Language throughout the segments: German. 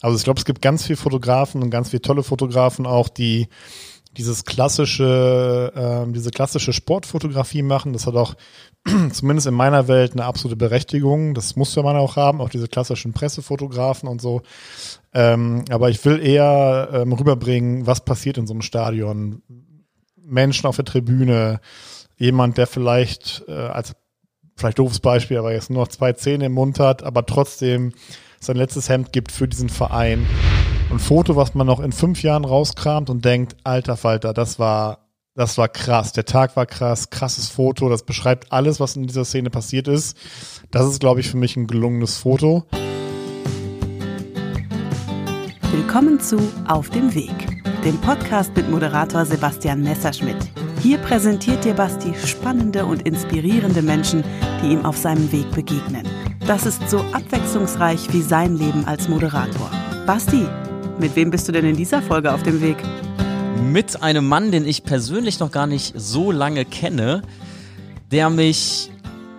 Also ich glaube, es gibt ganz viele Fotografen und ganz viele tolle Fotografen auch, die dieses klassische, äh, diese klassische Sportfotografie machen. Das hat auch zumindest in meiner Welt eine absolute Berechtigung. Das muss man auch haben, auch diese klassischen Pressefotografen und so. Ähm, aber ich will eher ähm, rüberbringen, was passiert in so einem Stadion. Menschen auf der Tribüne, jemand, der vielleicht äh, als vielleicht doofes Beispiel, aber jetzt nur noch zwei Zähne im Mund hat, aber trotzdem sein letztes Hemd gibt für diesen Verein. Ein Foto, was man noch in fünf Jahren rauskramt und denkt, alter Falter, das war, das war krass. Der Tag war krass, krasses Foto, das beschreibt alles, was in dieser Szene passiert ist. Das ist, glaube ich, für mich ein gelungenes Foto. Willkommen zu Auf dem Weg, dem Podcast mit Moderator Sebastian Messerschmidt. Hier präsentiert dir Basti spannende und inspirierende Menschen, die ihm auf seinem Weg begegnen. Das ist so abwechslungsreich wie sein Leben als Moderator. Basti, mit wem bist du denn in dieser Folge auf dem Weg? Mit einem Mann, den ich persönlich noch gar nicht so lange kenne, der mich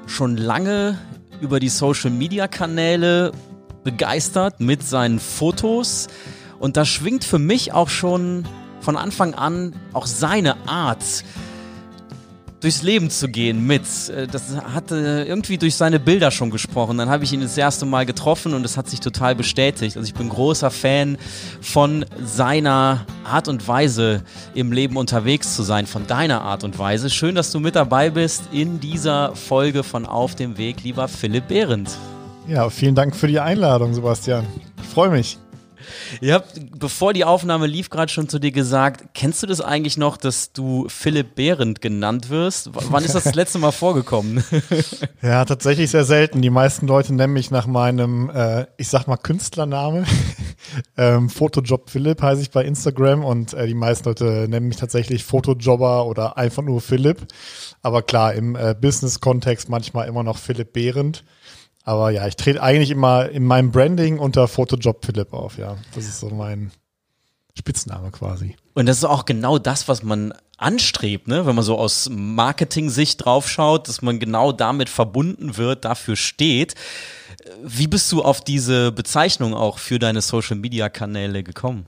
schon lange über die Social-Media-Kanäle begeistert mit seinen Fotos. Und da schwingt für mich auch schon von Anfang an auch seine Art, durchs Leben zu gehen mit. Äh, das hat irgendwie durch seine Bilder schon gesprochen. Dann habe ich ihn das erste Mal getroffen und es hat sich total bestätigt. Also ich bin großer Fan von seiner Art und Weise im Leben unterwegs zu sein, von deiner Art und Weise. Schön, dass du mit dabei bist in dieser Folge von Auf dem Weg, lieber Philipp Behrendt. Ja, vielen Dank für die Einladung, Sebastian. Ich freue mich. Ihr habt, bevor die Aufnahme lief, gerade schon zu dir gesagt, kennst du das eigentlich noch, dass du Philipp Behrendt genannt wirst? W wann ist das das letzte Mal vorgekommen? ja, tatsächlich sehr selten. Die meisten Leute nennen mich nach meinem, äh, ich sag mal, Künstlername. ähm, Fotojob Philipp heiße ich bei Instagram und äh, die meisten Leute nennen mich tatsächlich Fotojobber oder einfach nur Philipp. Aber klar, im äh, Business-Kontext manchmal immer noch Philipp Behrendt. Aber ja, ich trete eigentlich immer in meinem Branding unter Photojob Philipp auf, ja. Das ist so mein Spitzname quasi. Und das ist auch genau das, was man anstrebt, ne? wenn man so aus Marketing-Sicht draufschaut, dass man genau damit verbunden wird, dafür steht. Wie bist du auf diese Bezeichnung auch für deine Social-Media-Kanäle gekommen?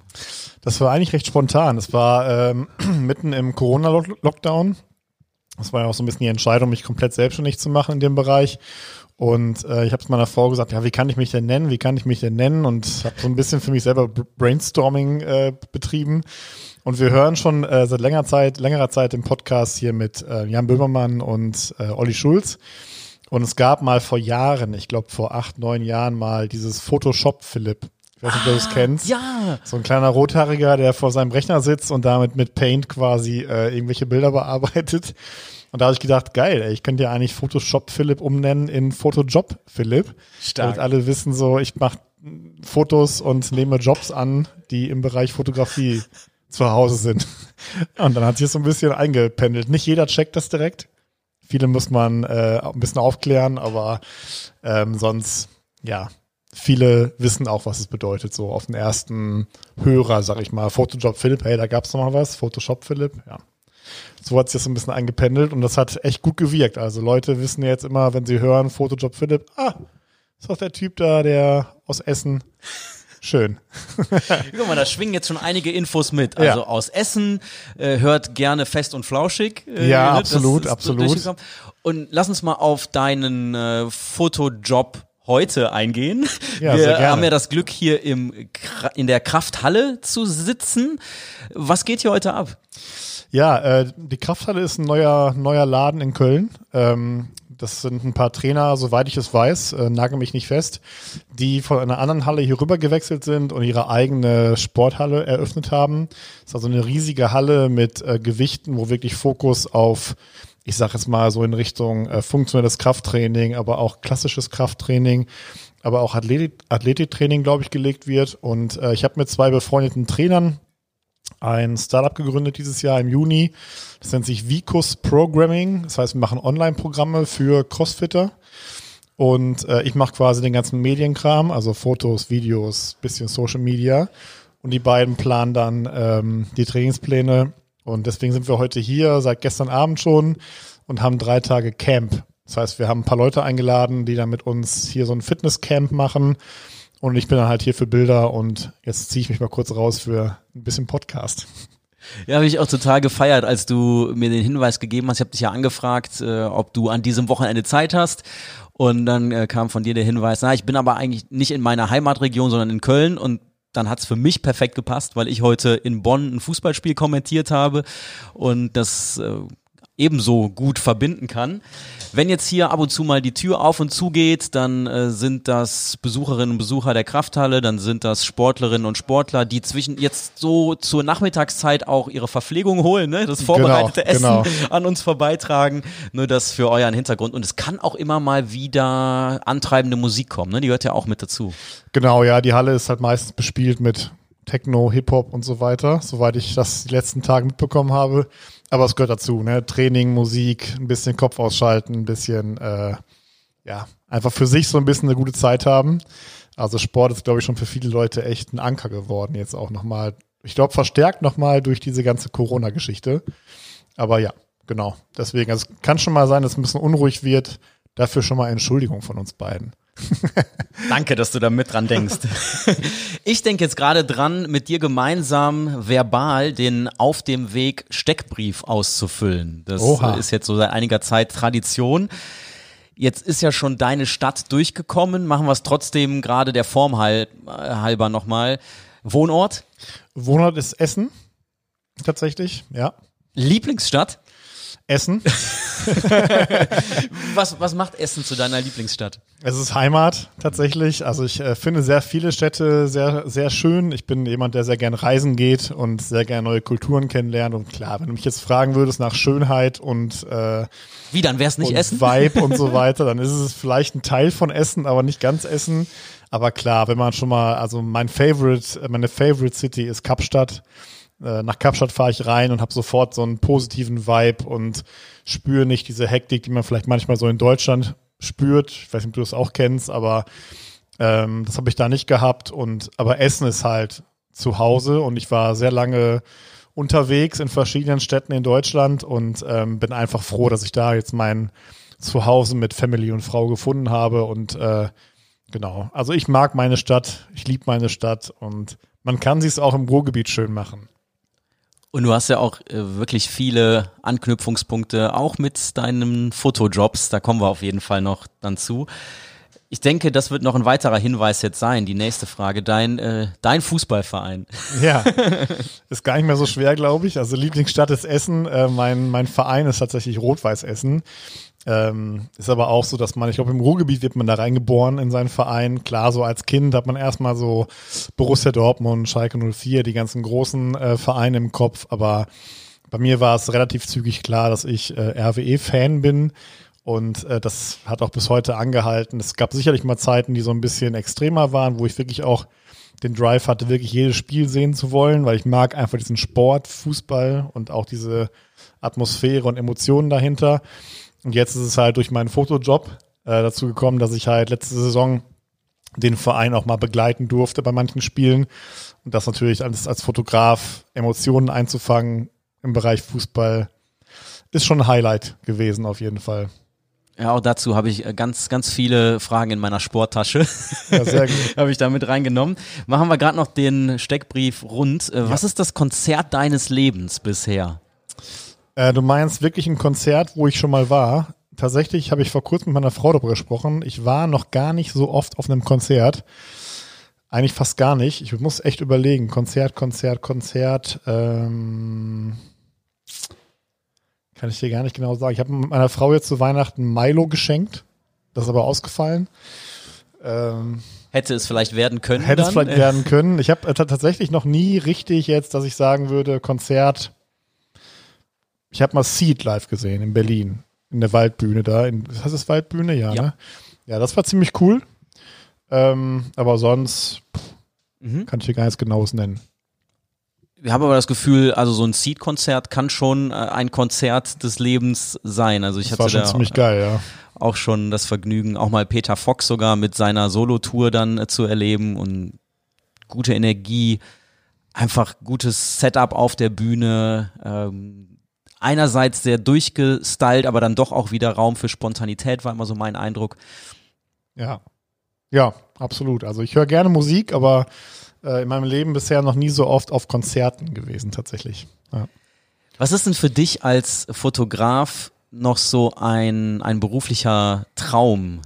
Das war eigentlich recht spontan. Das war ähm, mitten im Corona-Lockdown. Das war ja auch so ein bisschen die Entscheidung, mich komplett selbstständig zu machen in dem Bereich. Und äh, ich habe es meiner Frau gesagt, ja, wie kann ich mich denn nennen? Wie kann ich mich denn nennen? Und habe so ein bisschen für mich selber Brainstorming äh, betrieben. Und wir hören schon äh, seit längerer Zeit, längerer Zeit im Podcast hier mit äh, Jan Böhmermann und äh, Olli Schulz. Und es gab mal vor Jahren, ich glaube vor acht, neun Jahren mal dieses Photoshop Philipp. Ich weiß nicht, ob du das ah, kennst. Ja. So ein kleiner Rothaariger, der vor seinem Rechner sitzt und damit mit Paint quasi äh, irgendwelche Bilder bearbeitet. Und da habe ich gedacht, geil, ey, ich könnte ja eigentlich Photoshop Philipp umnennen in Photojob Philipp. Stark. Damit alle wissen so, ich mache Fotos und nehme Jobs an, die im Bereich Fotografie zu Hause sind. Und dann hat sich das so ein bisschen eingependelt. Nicht jeder checkt das direkt. Viele muss man äh, ein bisschen aufklären, aber ähm, sonst, ja, viele wissen auch, was es bedeutet, so auf den ersten Hörer, sag ich mal. Photojob Philipp, hey, da gab's noch mal was. Photoshop Philipp, ja so hat sich das so ein bisschen eingependelt und das hat echt gut gewirkt. Also Leute wissen jetzt immer, wenn sie hören, Fotojob Philipp, ah, ist doch der Typ da, der aus Essen. Schön. Guck mal, da schwingen jetzt schon einige Infos mit. Also ja. aus Essen, äh, hört gerne fest und flauschig. Äh, ja, ne? absolut, absolut. Und lass uns mal auf deinen äh, Fotojob heute eingehen. Ja, Wir haben ja das Glück, hier im, in der Krafthalle zu sitzen. Was geht hier heute ab? Ja, äh, die Krafthalle ist ein neuer, neuer Laden in Köln. Ähm, das sind ein paar Trainer, soweit ich es weiß, äh, nagel mich nicht fest, die von einer anderen Halle hier rüber gewechselt sind und ihre eigene Sporthalle eröffnet haben. Das ist also eine riesige Halle mit äh, Gewichten, wo wirklich Fokus auf, ich sage jetzt mal so in Richtung äh, funktionelles Krafttraining, aber auch klassisches Krafttraining, aber auch Athletik Athletiktraining, glaube ich, gelegt wird. Und äh, ich habe mit zwei befreundeten Trainern ein Startup gegründet dieses Jahr im Juni. Das nennt sich Vicus Programming. Das heißt, wir machen Online-Programme für Crossfitter. Und äh, ich mache quasi den ganzen Medienkram, also Fotos, Videos, bisschen Social Media. Und die beiden planen dann ähm, die Trainingspläne. Und deswegen sind wir heute hier, seit gestern Abend schon, und haben drei Tage Camp. Das heißt, wir haben ein paar Leute eingeladen, die dann mit uns hier so ein Fitnesscamp machen Und ich bin dann halt hier für Bilder und jetzt ziehe ich mich mal kurz raus für ein bisschen Podcast. Ja, habe ich auch total gefeiert, als du mir den Hinweis gegeben hast. Ich habe dich ja angefragt, äh, ob du an diesem Wochenende Zeit hast. Und dann äh, kam von dir der Hinweis, na, ich bin aber eigentlich nicht in meiner Heimatregion, sondern in Köln und dann hat's für mich perfekt gepasst, weil ich heute in Bonn ein Fußballspiel kommentiert habe und das äh, ebenso gut verbinden kann. Wenn jetzt hier ab und zu mal die Tür auf und zu geht, dann äh, sind das Besucherinnen und Besucher der Krafthalle, dann sind das Sportlerinnen und Sportler, die zwischen jetzt so zur Nachmittagszeit auch ihre Verpflegung holen, ne? das vorbereitete genau, Essen genau. an uns vorbeitragen. Nur das für euren Hintergrund. Und es kann auch immer mal wieder antreibende Musik kommen, ne? die gehört ja auch mit dazu. Genau, ja, die Halle ist halt meistens bespielt mit Techno, Hip-Hop und so weiter, soweit ich das die letzten Tage mitbekommen habe. Aber es gehört dazu, ne? Training, Musik, ein bisschen Kopf ausschalten, ein bisschen, äh, ja, einfach für sich so ein bisschen eine gute Zeit haben. Also Sport ist, glaube ich, schon für viele Leute echt ein Anker geworden, jetzt auch nochmal. Ich glaube, verstärkt nochmal durch diese ganze Corona-Geschichte. Aber ja, genau. Deswegen, also es kann schon mal sein, dass es ein bisschen unruhig wird. Dafür schon mal Entschuldigung von uns beiden. Danke, dass du da mit dran denkst. Ich denke jetzt gerade dran, mit dir gemeinsam verbal den Auf dem Weg Steckbrief auszufüllen. Das Oha. ist jetzt so seit einiger Zeit Tradition. Jetzt ist ja schon deine Stadt durchgekommen. Machen wir es trotzdem gerade der Form halber nochmal. Wohnort? Wohnort ist Essen. Tatsächlich, ja. Lieblingsstadt? Essen. was, was macht Essen zu deiner Lieblingsstadt? Es ist Heimat tatsächlich. Also ich äh, finde sehr viele Städte sehr, sehr schön. Ich bin jemand, der sehr gern reisen geht und sehr gern neue Kulturen kennenlernt. Und klar, wenn du mich jetzt fragen würdest nach Schönheit und äh, wie, dann wäre es nicht Essen? Vibe und so weiter, dann ist es vielleicht ein Teil von Essen, aber nicht ganz Essen. Aber klar, wenn man schon mal, also mein Favorite, meine Favorite City ist Kapstadt. Äh, nach Kapstadt fahre ich rein und habe sofort so einen positiven Vibe und spüre nicht diese Hektik, die man vielleicht manchmal so in Deutschland spürt. Ich weiß nicht, ob du das auch kennst, aber ähm, das habe ich da nicht gehabt. Und aber Essen ist halt zu Hause und ich war sehr lange unterwegs in verschiedenen Städten in Deutschland und ähm, bin einfach froh, dass ich da jetzt mein Zuhause mit Family und Frau gefunden habe und äh, genau. Also ich mag meine Stadt, ich liebe meine Stadt und man kann sie es auch im Ruhrgebiet schön machen. Und du hast ja auch äh, wirklich viele Anknüpfungspunkte, auch mit deinen Fotojobs. Da kommen wir auf jeden Fall noch dann zu. Ich denke, das wird noch ein weiterer Hinweis jetzt sein. Die nächste Frage. Dein, äh, dein Fußballverein. Ja, ist gar nicht mehr so schwer, glaube ich. Also Lieblingsstadt ist Essen. Äh, mein, mein Verein ist tatsächlich Rot-Weiß Essen. Ähm, ist aber auch so, dass man, ich glaube, im Ruhrgebiet wird man da reingeboren in seinen Verein. Klar, so als Kind hat man erstmal so Borussia Dortmund, Schalke 04, die ganzen großen äh, Vereine im Kopf. Aber bei mir war es relativ zügig klar, dass ich äh, RWE-Fan bin. Und äh, das hat auch bis heute angehalten. Es gab sicherlich mal Zeiten, die so ein bisschen extremer waren, wo ich wirklich auch den Drive hatte, wirklich jedes Spiel sehen zu wollen, weil ich mag einfach diesen Sport, Fußball und auch diese Atmosphäre und Emotionen dahinter. Und jetzt ist es halt durch meinen Fotojob äh, dazu gekommen, dass ich halt letzte Saison den Verein auch mal begleiten durfte bei manchen Spielen. Und das natürlich als, als Fotograf Emotionen einzufangen im Bereich Fußball ist schon ein Highlight gewesen auf jeden Fall. Ja, auch dazu habe ich äh, ganz, ganz viele Fragen in meiner Sporttasche. Ja, sehr gut. habe ich da mit reingenommen. Machen wir gerade noch den Steckbrief rund. Äh, was ja. ist das Konzert deines Lebens bisher? Äh, du meinst wirklich ein Konzert, wo ich schon mal war? Tatsächlich habe ich vor kurzem mit meiner Frau darüber gesprochen. Ich war noch gar nicht so oft auf einem Konzert. Eigentlich fast gar nicht. Ich muss echt überlegen. Konzert, Konzert, Konzert. Ähm, kann ich dir gar nicht genau sagen. Ich habe meiner Frau jetzt zu Weihnachten Milo geschenkt. Das ist aber ausgefallen. Ähm, hätte es vielleicht werden können. Hätte dann? es vielleicht werden können. Ich habe äh, tatsächlich noch nie richtig jetzt, dass ich sagen würde, Konzert ich habe mal Seed live gesehen in Berlin, in der Waldbühne da. In, heißt das Waldbühne? Ja, ja. Ne? Ja, das war ziemlich cool. Ähm, aber sonst pff, mhm. kann ich dir gar nichts Genaues nennen. Wir haben aber das Gefühl, also so ein Seed-Konzert kann schon äh, ein Konzert des Lebens sein. Also ich das hatte war schon da ziemlich geil, ja. auch schon das Vergnügen, auch mal Peter Fox sogar mit seiner Solo-Tour dann äh, zu erleben und gute Energie, einfach gutes Setup auf der Bühne, ähm, einerseits sehr durchgestylt, aber dann doch auch wieder Raum für Spontanität, war immer so mein Eindruck. Ja. Ja, absolut. Also ich höre gerne Musik, aber äh, in meinem Leben bisher noch nie so oft auf Konzerten gewesen, tatsächlich. Ja. Was ist denn für dich als Fotograf noch so ein, ein beruflicher Traum?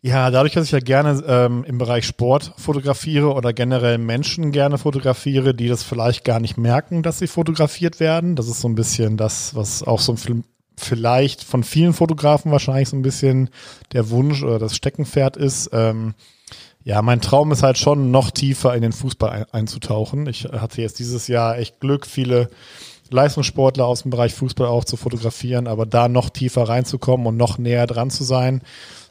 Ja, dadurch, dass ich ja gerne ähm, im Bereich Sport fotografiere oder generell Menschen gerne fotografiere, die das vielleicht gar nicht merken, dass sie fotografiert werden. Das ist so ein bisschen das, was auch so ein vielleicht von vielen Fotografen wahrscheinlich so ein bisschen der Wunsch oder das Steckenpferd ist. Ähm, ja, mein Traum ist halt schon noch tiefer in den Fußball ein, einzutauchen. Ich hatte jetzt dieses Jahr echt Glück, viele Leistungssportler aus dem Bereich Fußball auch zu fotografieren, aber da noch tiefer reinzukommen und noch näher dran zu sein.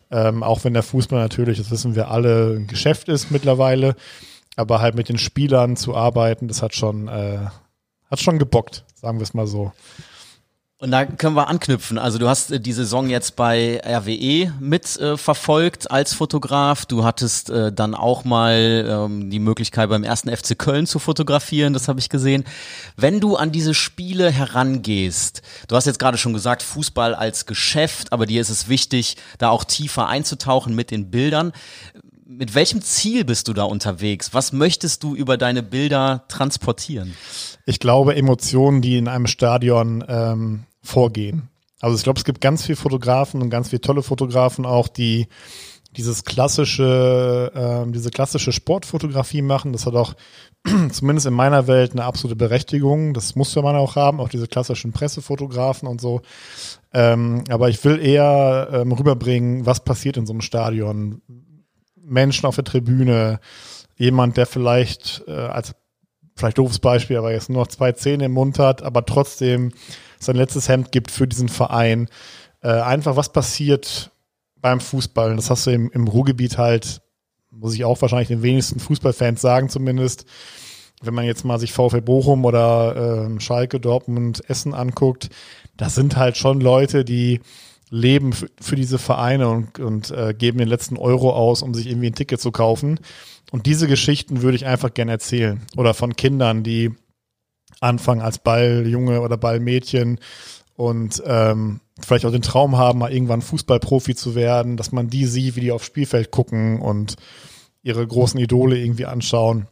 Ähm, auch wenn der Fußball natürlich, das wissen wir alle, ein Geschäft ist mittlerweile, aber halt mit den Spielern zu arbeiten, das hat schon, äh, hat schon gebockt, sagen wir es mal so. Und da können wir anknüpfen. Also du hast äh, die Saison jetzt bei RWE mit äh, verfolgt als Fotograf. Du hattest äh, dann auch mal ähm, die Möglichkeit beim ersten FC Köln zu fotografieren, das habe ich gesehen. Wenn du an diese Spiele herangehst, du hast jetzt gerade schon gesagt, Fußball als Geschäft, aber dir ist es wichtig, da auch tiefer einzutauchen mit den Bildern. Mit welchem Ziel bist du da unterwegs? Was möchtest du über deine Bilder transportieren? Ich glaube, Emotionen, die in einem Stadion ähm, vorgehen. Also ich glaube, es gibt ganz viele Fotografen und ganz viele tolle Fotografen auch, die dieses klassische, äh, diese klassische Sportfotografie machen. Das hat auch zumindest in meiner Welt eine absolute Berechtigung. Das muss man auch haben, auch diese klassischen Pressefotografen und so. Ähm, aber ich will eher ähm, rüberbringen, was passiert in so einem Stadion. Menschen auf der Tribüne, jemand, der vielleicht äh, als vielleicht doofes Beispiel, aber jetzt nur noch zwei Zähne im Mund hat, aber trotzdem sein letztes Hemd gibt für diesen Verein. Äh, einfach, was passiert beim Fußball? das hast du im, im Ruhrgebiet halt, muss ich auch wahrscheinlich den wenigsten Fußballfans sagen zumindest. Wenn man jetzt mal sich VfL Bochum oder äh, Schalke, Dortmund, Essen anguckt, das sind halt schon Leute, die leben für diese Vereine und, und äh, geben den letzten Euro aus, um sich irgendwie ein Ticket zu kaufen. Und diese Geschichten würde ich einfach gerne erzählen. Oder von Kindern, die anfangen als Balljunge oder Ballmädchen und ähm, vielleicht auch den Traum haben, mal irgendwann Fußballprofi zu werden, dass man die sieht, wie die aufs Spielfeld gucken und ihre großen Idole irgendwie anschauen.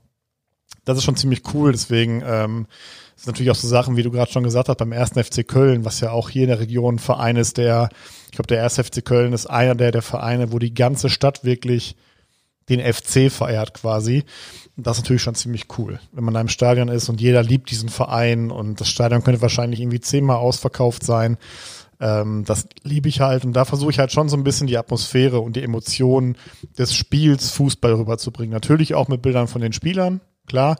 Das ist schon ziemlich cool, deswegen ähm, sind natürlich auch so Sachen, wie du gerade schon gesagt hast, beim ersten FC Köln, was ja auch hier in der Region ein Verein ist, der, ich glaube, der erste FC Köln ist einer der, der Vereine, wo die ganze Stadt wirklich den FC feiert quasi. Das ist natürlich schon ziemlich cool, wenn man da im Stadion ist und jeder liebt diesen Verein und das Stadion könnte wahrscheinlich irgendwie zehnmal ausverkauft sein. Ähm, das liebe ich halt und da versuche ich halt schon so ein bisschen die Atmosphäre und die Emotionen des Spiels Fußball rüberzubringen. Natürlich auch mit Bildern von den Spielern, klar,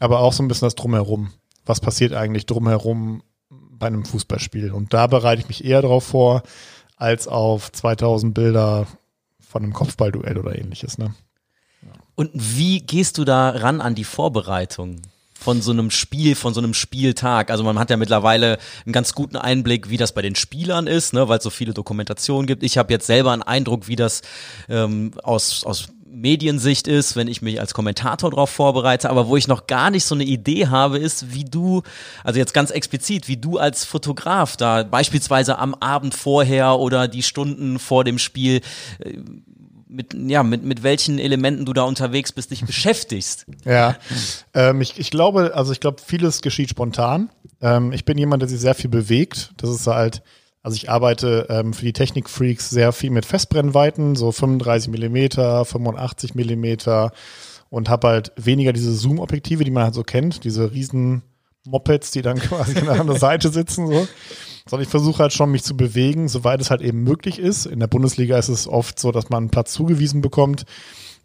aber auch so ein bisschen das Drumherum. Was passiert eigentlich drumherum bei einem Fußballspiel? Und da bereite ich mich eher darauf vor, als auf 2000 Bilder von einem Kopfballduell oder ähnliches. Ne? Und wie gehst du da ran an die Vorbereitung? von so einem Spiel, von so einem Spieltag. Also man hat ja mittlerweile einen ganz guten Einblick, wie das bei den Spielern ist, ne, weil es so viele Dokumentationen gibt. Ich habe jetzt selber einen Eindruck, wie das ähm, aus, aus Mediensicht ist, wenn ich mich als Kommentator darauf vorbereite, aber wo ich noch gar nicht so eine Idee habe, ist, wie du, also jetzt ganz explizit, wie du als Fotograf da beispielsweise am Abend vorher oder die Stunden vor dem Spiel äh, mit, ja, mit, mit welchen Elementen du da unterwegs bist, dich beschäftigst. Ja, ähm, ich, ich glaube, also ich glaube, vieles geschieht spontan. Ähm, ich bin jemand, der sich sehr viel bewegt. Das ist halt, also ich arbeite ähm, für die Technikfreaks sehr viel mit Festbrennweiten, so 35 Millimeter, 85 Millimeter und habe halt weniger diese Zoom-Objektive, die man halt so kennt, diese riesen Mopeds, die dann quasi an der Seite sitzen, so. Sondern ich versuche halt schon, mich zu bewegen, soweit es halt eben möglich ist. In der Bundesliga ist es oft so, dass man einen Platz zugewiesen bekommt.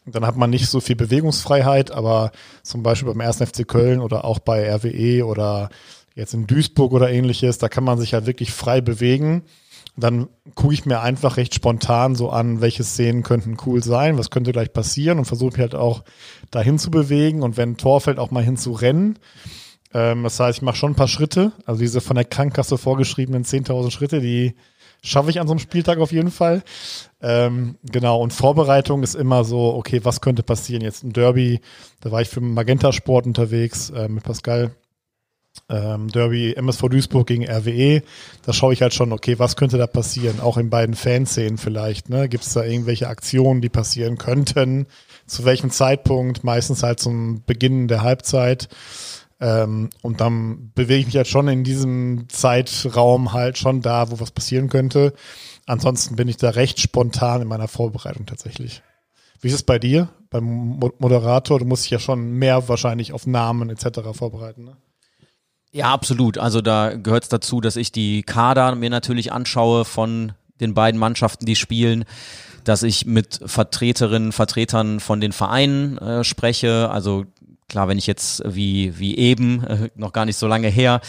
Dann hat man nicht so viel Bewegungsfreiheit, aber zum Beispiel beim 1. FC Köln oder auch bei RWE oder jetzt in Duisburg oder ähnliches, da kann man sich halt wirklich frei bewegen. Dann gucke ich mir einfach recht spontan so an, welche Szenen könnten cool sein, was könnte gleich passieren und versuche mich halt auch dahin zu bewegen und wenn ein Tor fällt, auch mal hinzurennen. Ähm, das heißt, ich mache schon ein paar Schritte, also diese von der Krankenkasse vorgeschriebenen 10.000 Schritte, die schaffe ich an so einem Spieltag auf jeden Fall. Ähm, genau, und Vorbereitung ist immer so, okay, was könnte passieren? Jetzt ein Derby, da war ich für Magenta Sport unterwegs äh, mit Pascal ähm, Derby MSV Duisburg gegen RWE, da schaue ich halt schon, okay, was könnte da passieren? Auch in beiden Fanszenen vielleicht, ne? Gibt es da irgendwelche Aktionen, die passieren könnten? Zu welchem Zeitpunkt? Meistens halt zum Beginn der Halbzeit. Ähm, und dann bewege ich mich halt schon in diesem Zeitraum halt schon da, wo was passieren könnte. Ansonsten bin ich da recht spontan in meiner Vorbereitung tatsächlich. Wie ist es bei dir, beim Moderator? Du musst dich ja schon mehr wahrscheinlich auf Namen etc. vorbereiten. Ne? Ja, absolut. Also da gehört es dazu, dass ich die Kader mir natürlich anschaue von den beiden Mannschaften, die spielen, dass ich mit Vertreterinnen, Vertretern von den Vereinen äh, spreche, also Klar, wenn ich jetzt wie, wie eben, äh, noch gar nicht so lange her,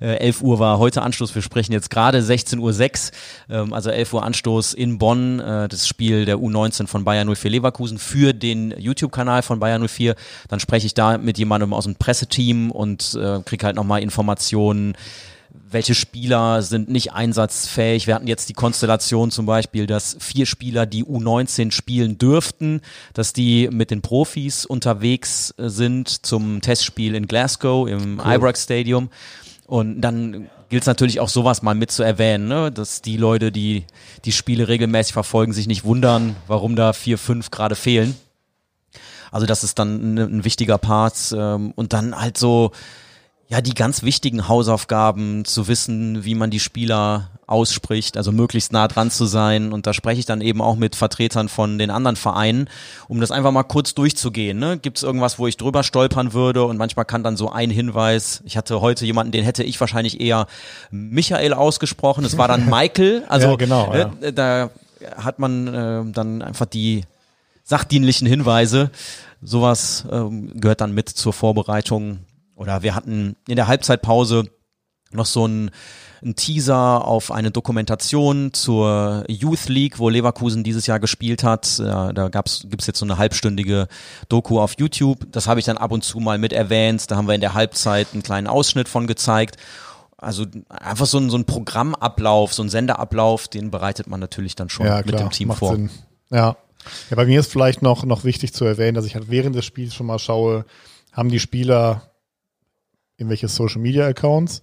äh, 11 Uhr war heute Anstoß, wir sprechen jetzt gerade 16.06 Uhr, ähm, also 11 Uhr Anstoß in Bonn, äh, das Spiel der U19 von Bayern 04 Leverkusen für den YouTube-Kanal von Bayern 04. Dann spreche ich da mit jemandem aus dem Presseteam und äh, kriege halt nochmal Informationen, welche Spieler sind nicht einsatzfähig. Wir hatten jetzt die Konstellation zum Beispiel, dass vier Spieler, die U19 spielen dürften, dass die mit den Profis unterwegs äh, sind zum Testspiel in Glasgow im cool. Ibrox Stadium. Und dann gilt es natürlich auch sowas mal mit zu erwähnen, ne? dass die Leute, die die Spiele regelmäßig verfolgen, sich nicht wundern, warum da vier, fünf gerade fehlen. Also das ist dann ein, wichtiger Part. Ähm, und dann halt so ja, die ganz wichtigen Hausaufgaben, zu wissen, wie man die Spieler ausspricht, also möglichst nah dran zu sein. Und da spreche ich dann eben auch mit Vertretern von den anderen Vereinen, um das einfach mal kurz durchzugehen. Ne? Gibt es irgendwas, wo ich drüber stolpern würde? Und manchmal kann dann so ein Hinweis, ich hatte heute jemanden, den hätte ich wahrscheinlich eher Michael ausgesprochen. Es war dann Michael. Also ja, genau, ja. Äh, da hat man äh, dann einfach die sachdienlichen Hinweise. Sowas ähm, gehört dann mit zur Vorbereitung oder wir hatten in der Halbzeitpause noch so ein, ein Teaser auf eine Dokumentation zur Youth League, wo Leverkusen dieses Jahr gespielt hat. Da, da gab's, gibt's jetzt so eine halbstündige Doku auf YouTube. Das habe ich dann ab und zu mal mit erwähnt. Da haben wir in der Halbzeit einen kleinen Ausschnitt von gezeigt. Also einfach so ein, so ein Programmablauf, so ein Senderablauf, den bereitet man natürlich dann schon ja, klar, mit dem Team vor. Sinn. Ja. ja, bei mir ist vielleicht noch, noch wichtig zu erwähnen, dass ich halt während des Spiels schon mal schaue, haben die Spieler irgendwelche Social Media Accounts,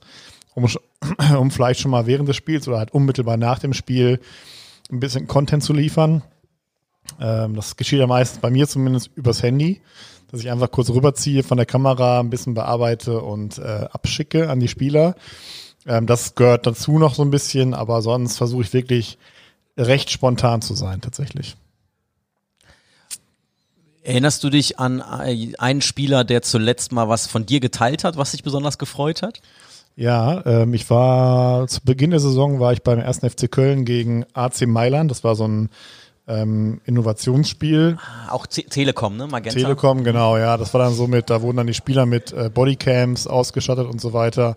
um, um vielleicht schon mal während des Spiels oder halt unmittelbar nach dem Spiel ein bisschen Content zu liefern. Ähm, das geschieht ja meistens bei mir zumindest übers Handy, dass ich einfach kurz rüberziehe von der Kamera, ein bisschen bearbeite und äh, abschicke an die Spieler. Ähm, das gehört dazu noch so ein bisschen, aber sonst versuche ich wirklich recht spontan zu sein tatsächlich. Erinnerst du dich an einen Spieler, der zuletzt mal was von dir geteilt hat, was dich besonders gefreut hat? Ja, ähm, ich war zu Beginn der Saison war ich beim ersten FC Köln gegen AC Mailand. Das war so ein ähm, Innovationsspiel. Ah, auch T Telekom, ne? Magenta. Telekom, genau, ja. Das war dann so mit, da wurden dann die Spieler mit äh, Bodycams ausgestattet und so weiter.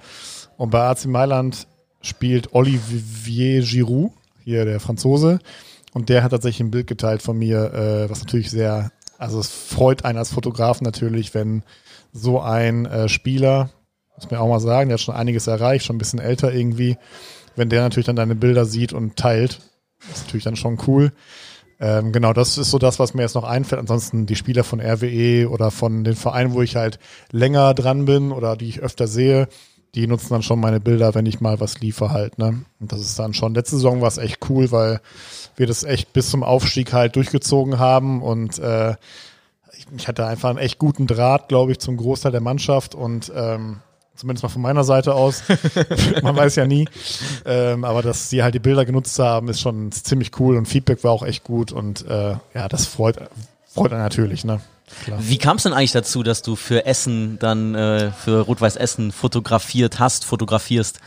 Und bei AC Mailand spielt Olivier Giroud, hier der Franzose. Und der hat tatsächlich ein Bild geteilt von mir, äh, was natürlich sehr also es freut einen als Fotograf natürlich, wenn so ein äh, Spieler, muss man auch mal sagen, der hat schon einiges erreicht, schon ein bisschen älter irgendwie, wenn der natürlich dann deine Bilder sieht und teilt, ist natürlich dann schon cool. Ähm, genau, das ist so das, was mir jetzt noch einfällt. Ansonsten die Spieler von RWE oder von den Vereinen, wo ich halt länger dran bin oder die ich öfter sehe, die nutzen dann schon meine Bilder, wenn ich mal was liefere halt. Ne? Und das ist dann schon, letzte Saison war es echt cool, weil wir das echt bis zum Aufstieg halt durchgezogen haben und äh, ich, ich hatte einfach einen echt guten Draht, glaube ich, zum Großteil der Mannschaft und ähm, zumindest mal von meiner Seite aus. Man weiß ja nie. Ähm, aber dass sie halt die Bilder genutzt haben, ist schon ziemlich cool und Feedback war auch echt gut und äh, ja, das freut, freut einen natürlich, ne? Klar. Wie kam es denn eigentlich dazu, dass du für Essen dann äh, für Rot-Weiß Essen fotografiert hast, fotografierst?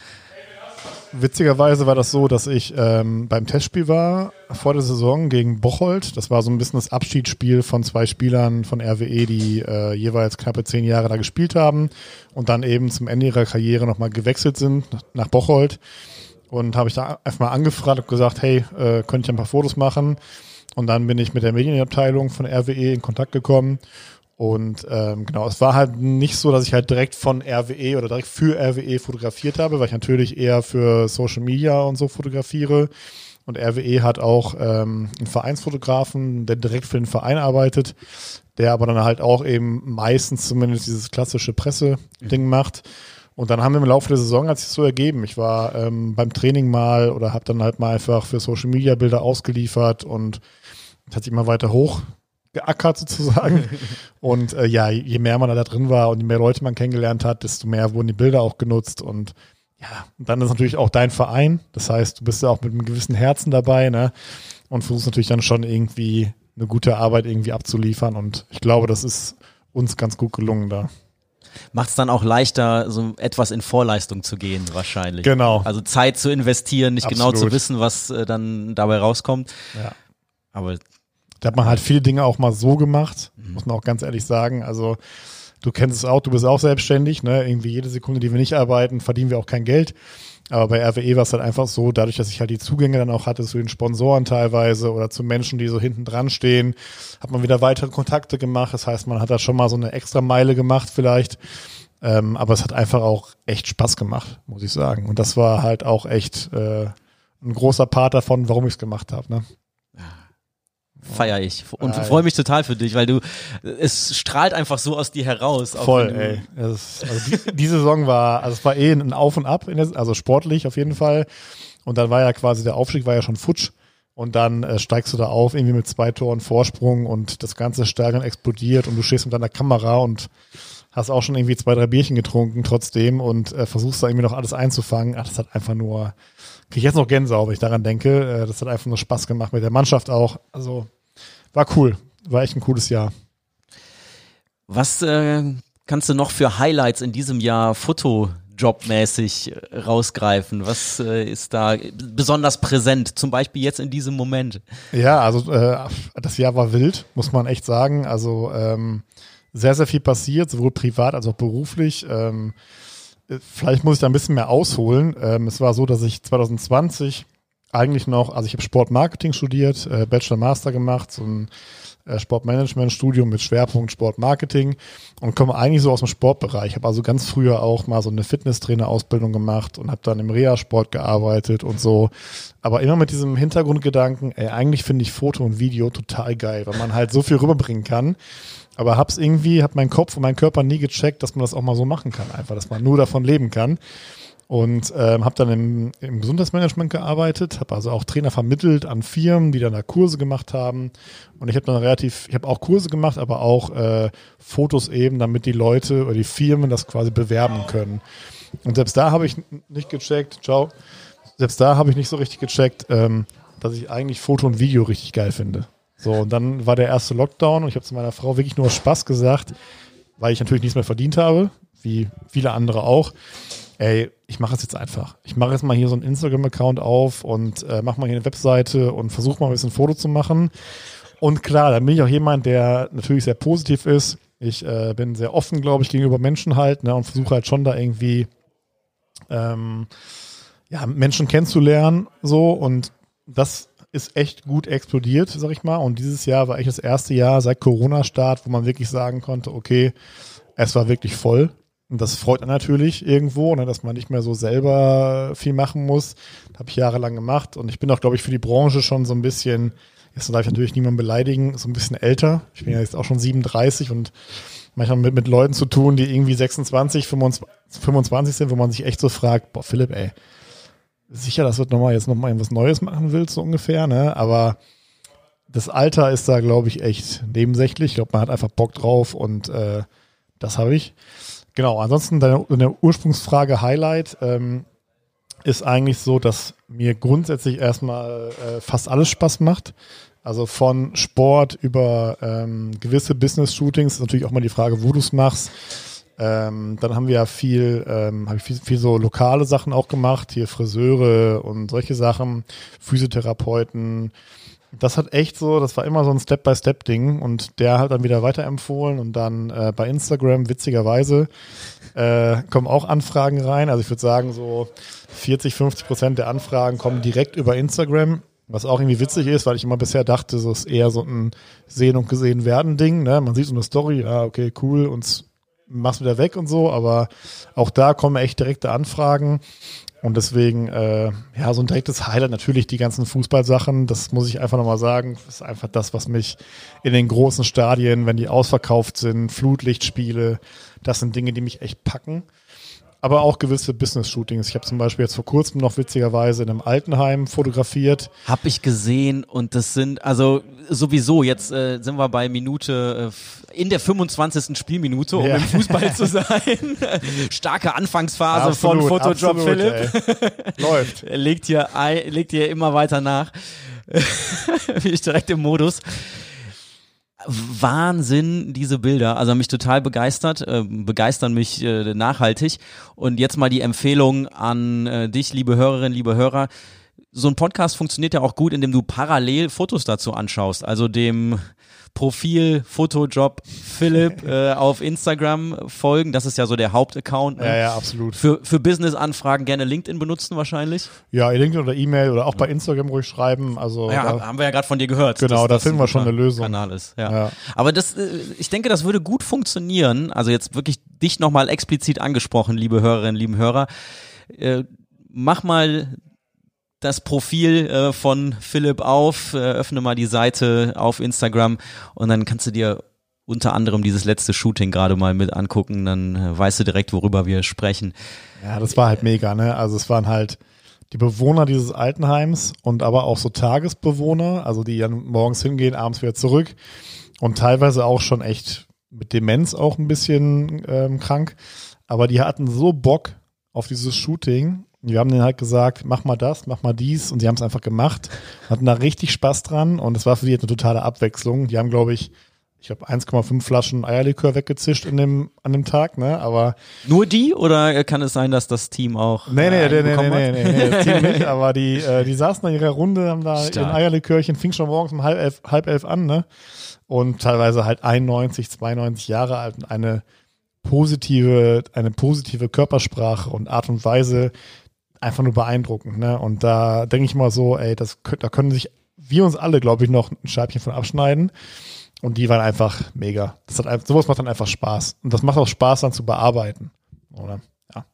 Witzigerweise war das so, dass ich ähm, beim Testspiel war vor der Saison gegen Bocholt. Das war so ein bisschen das Abschiedsspiel von zwei Spielern von RWE, die äh, jeweils knappe zehn Jahre da gespielt haben und dann eben zum Ende ihrer Karriere nochmal gewechselt sind nach Bocholt. Und habe ich da einfach mal angefragt und gesagt, hey, äh, könnte ich ein paar Fotos machen? Und dann bin ich mit der Medienabteilung von RWE in Kontakt gekommen und ähm, genau, es war halt nicht so, dass ich halt direkt von RWE oder direkt für RWE fotografiert habe, weil ich natürlich eher für Social Media und so fotografiere. Und RWE hat auch ähm, einen Vereinsfotografen, der direkt für den Verein arbeitet, der aber dann halt auch eben meistens zumindest dieses klassische Presse-Ding macht. Und dann haben wir im Laufe der Saison hat sich so ergeben. Ich war ähm, beim Training mal oder habe dann halt mal einfach für Social Media Bilder ausgeliefert und hat sich immer weiter hoch geackert sozusagen. und äh, ja, je mehr man da drin war und je mehr Leute man kennengelernt hat, desto mehr wurden die Bilder auch genutzt und ja, und dann ist natürlich auch dein Verein. Das heißt, du bist ja auch mit einem gewissen Herzen dabei, ne? Und versuchst natürlich dann schon irgendwie eine gute Arbeit irgendwie abzuliefern. Und ich glaube, das ist uns ganz gut gelungen da. Macht es dann auch leichter, so etwas in Vorleistung zu gehen, wahrscheinlich. Genau. Also Zeit zu investieren, nicht Absolut. genau zu wissen, was äh, dann dabei rauskommt. Ja. Aber Da hat man halt viele Dinge auch mal so gemacht, muss man auch ganz ehrlich sagen. Also du kennst es auch, du bist auch selbstständig, ne? Irgendwie jede Sekunde, die wir nicht arbeiten, verdienen wir auch kein Geld. Aber bei RWE war es halt einfach so, dadurch, dass ich halt die Zugänge dann auch hatte zu den Sponsoren teilweise oder zu Menschen, die so hinten dran stehen, hat man wieder weitere Kontakte gemacht. Das heißt, man hat da schon mal so eine extra Meile gemacht vielleicht. Ähm, aber es hat einfach auch echt Spaß gemacht, muss ich sagen. Und das war halt auch echt äh, ein großer Part davon, warum ich es gemacht habe. Ne? Feier ich und Ah, freue mich total für dich, weil du es strahlt einfach so aus dir heraus. Voll, ey. Ist, also die, die Saison war, also es war eh ein Auf und Ab, der, also sportlich auf jeden Fall. Und dann war ja quasi der Aufstieg war ja schon futsch. Und dann äh, steigst du da auf, irgendwie mit zwei Toren Vorsprung und das ganze Stadion explodiert und du stehst mit deiner Kamera und hast auch schon irgendwie zwei, drei Bierchen getrunken trotzdem und äh, versuchst da irgendwie noch alles einzufangen. Ach, das hat einfach nur, krieg ich jetzt noch Gänsehaut, wenn ich daran denke. Äh, das hat einfach nur Spaß gemacht mit der Mannschaft auch. Also war cool. War echt ein cooles Jahr. Was äh, kannst du noch für Highlights in diesem Jahr Fotojobmäßig äh, rausgreifen? Was äh, ist da besonders präsent, zum Beispiel jetzt in diesem Moment? Ja, also äh, das Jahr war wild, muss man echt sagen. Also ähm, sehr, sehr viel passiert, sowohl privat als auch beruflich. Ähm, äh, vielleicht muss ich da ein bisschen mehr ausholen. Ähm, es war so, dass ich 2020 eigentlich noch, also ich habe Sportmarketing studiert, äh, Bachelor Master gemacht, so ein äh, Sportmanagement-Studium mit Schwerpunkt Sportmarketing und komme eigentlich so aus dem Sportbereich. Ich habe also ganz früher auch mal so eine Fitnesstrainer-Ausbildung gemacht und habe dann im Reha-Sport gearbeitet und so. Aber immer mit diesem Hintergrundgedanken, ey, eigentlich finde ich Foto und Video total geil, weil man halt so viel rüberbringen kann. Aber hab's irgendwie, hab mein Kopf und mein Körper nie gecheckt, dass man das auch mal so machen kann, einfach, dass man nur davon leben kann. Und ähm, habe dann im, im Gesundheitsmanagement gearbeitet, habe also auch Trainer vermittelt an Firmen, die dann da Kurse gemacht haben. Und ich habe dann relativ, ich habe auch Kurse gemacht, aber auch äh, Fotos eben, damit die Leute oder die Firmen das quasi bewerben können. Und selbst da habe ich nicht gecheckt, ciao, selbst da habe ich nicht so richtig gecheckt, ähm, dass ich eigentlich Foto und Video richtig geil finde. So, und dann war der erste Lockdown und ich habe zu meiner Frau wirklich nur aus Spaß gesagt, weil ich natürlich nichts mehr verdient habe, wie viele andere auch. Ey, ich mache es jetzt einfach. Ich mache jetzt mal hier so einen Instagram-Account auf und äh, mache mal hier eine Webseite und versuche mal ein bisschen Foto zu machen. Und klar, dann bin ich auch jemand, der natürlich sehr positiv ist. Ich äh, bin sehr offen, glaube ich, gegenüber Menschen halt ne, und versuche halt schon da irgendwie ähm, ja, Menschen kennenzulernen so und das ist echt gut explodiert, sag ich mal. Und dieses Jahr war echt das erste Jahr seit Corona-Start, wo man wirklich sagen konnte, okay, es war wirklich voll. Und das freut einen natürlich irgendwo, ne, dass man nicht mehr so selber viel machen muss. Habe ich jahrelang gemacht und ich bin auch, glaube ich, für die Branche schon so ein bisschen, jetzt darf ich natürlich niemanden beleidigen, so ein bisschen älter. Ich bin ja jetzt auch schon 37 und manchmal mit, mit Leuten zu tun, die irgendwie 26, 25, 25 sind, wo man sich echt so fragt, boah, Philipp, ey, sicher, dass du nochmal jetzt nochmal was Neues machen willst, so ungefähr, ne? Aber das Alter ist da, glaube ich, echt nebensächlich. Ich glaube, man hat einfach Bock drauf und äh, das habe ich. Genau, ansonsten deine, deine Ursprungsfrage Highlight ähm, ist eigentlich so, dass mir grundsätzlich erstmal äh, fast alles Spaß macht. Also von Sport über ähm, gewisse Business-Shootings natürlich auch mal die Frage, wo du es machst. Ähm, dann haben wir ja viel, ähm, habe ich viel, viel so lokale Sachen auch gemacht, hier Friseure und solche Sachen, Physiotherapeuten. Das hat echt so, das war immer so ein Step-by-Step-Ding und der hat dann wieder weiterempfohlen und dann äh, bei Instagram, witzigerweise, äh, kommen auch Anfragen rein. Also ich würde sagen, so 40, 50 Prozent der Anfragen kommen direkt über Instagram. Was auch irgendwie witzig ist, weil ich immer bisher dachte, so ist eher so ein Sehen und gesehen werden Ding. Ne? Man sieht so eine Story, ja, okay, cool, und machst wieder weg und so, aber auch da kommen echt direkte Anfragen. Und deswegen, äh, ja, so ein direktes Highlight natürlich die ganzen Fußballsachen. Das muss ich einfach nochmal sagen. Das ist einfach das, was mich in den großen Stadien, wenn die ausverkauft sind, Flutlichtspiele, das sind Dinge, die mich echt packen. Aber auch gewisse Business-Shootings. Ich habe zum Beispiel jetzt vor kurzem noch witzigerweise in einem Altenheim fotografiert. Hab ich gesehen und das sind, also sowieso, jetzt äh, sind wir bei Minute, äh, in der 25. Spielminute, um Ja. im Fußball zu sein. Starke Anfangsphase Absolut, von Photojob Philipp. ey. Läuft. Er legt hier, legt hier immer weiter nach. Bin ich direkt im Modus. Wahnsinn, diese Bilder. Also mich total begeistert, äh, begeistern mich äh, nachhaltig. Und jetzt mal die Empfehlung an äh, dich, liebe Hörerinnen, liebe Hörer. So ein Podcast funktioniert ja auch gut, indem du parallel Fotos dazu anschaust. Also dem Profil Fotojob Philipp äh, auf Instagram folgen. Das ist ja so der Hauptaccount. Ne? Ja, ja, absolut. Für, für Business-Anfragen gerne LinkedIn benutzen wahrscheinlich. Ja, LinkedIn oder E-Mail oder auch bei Instagram ruhig schreiben. Also Ja, da, haben wir ja gerade von dir gehört. Genau, da finden wir schon eine Lösung. Kanal ist. Ja. Ja. Aber das, äh, ich denke, das würde gut funktionieren. Also jetzt wirklich dich nochmal explizit angesprochen, liebe Hörerinnen, lieben Hörer. Äh, mach mal das Profil äh, von Philipp auf, äh, öffne mal die Seite auf Instagram und dann kannst du dir unter anderem dieses letzte Shooting gerade mal mit angucken, dann äh, weißt du direkt, worüber wir sprechen. ja, das war halt mega, ne? Also es waren halt die Bewohner dieses Altenheims und aber auch so Tagesbewohner, also die dann morgens hingehen, abends wieder zurück und teilweise auch schon echt mit Demenz auch ein bisschen ähm, krank. Aber die hatten so Bock auf dieses Shooting. Wir haben denen halt gesagt, mach mal das, mach mal dies und sie haben es einfach gemacht, hatten da richtig Spaß dran und es war für die eine totale Abwechslung. Die haben, glaube ich, ich habe 1,5 Flaschen Eierlikör weggezischt in dem, an dem Tag, ne? Aber Nur die oder kann es sein, dass das Team auch Nee, nee, äh, nee, nee, nee, nee, nee, das Team nicht, aber die, äh, die saßen da in ihrer Runde, haben da Stark. ihren Eierlikörchen, fing schon morgens um halb elf, halb elf an, ne? Und teilweise halt 91, 92 Jahre alt und eine positive, eine positive Körpersprache und Art und Weise einfach nur beeindruckend, ne? Und da denke ich mal so, ey, das, da können sich wir uns alle, glaube ich, noch ein Scheibchen von abschneiden. Und die waren einfach mega. Das hat, sowas macht dann einfach Spaß. Und das macht auch Spaß, dann zu bearbeiten. Oder? Ja.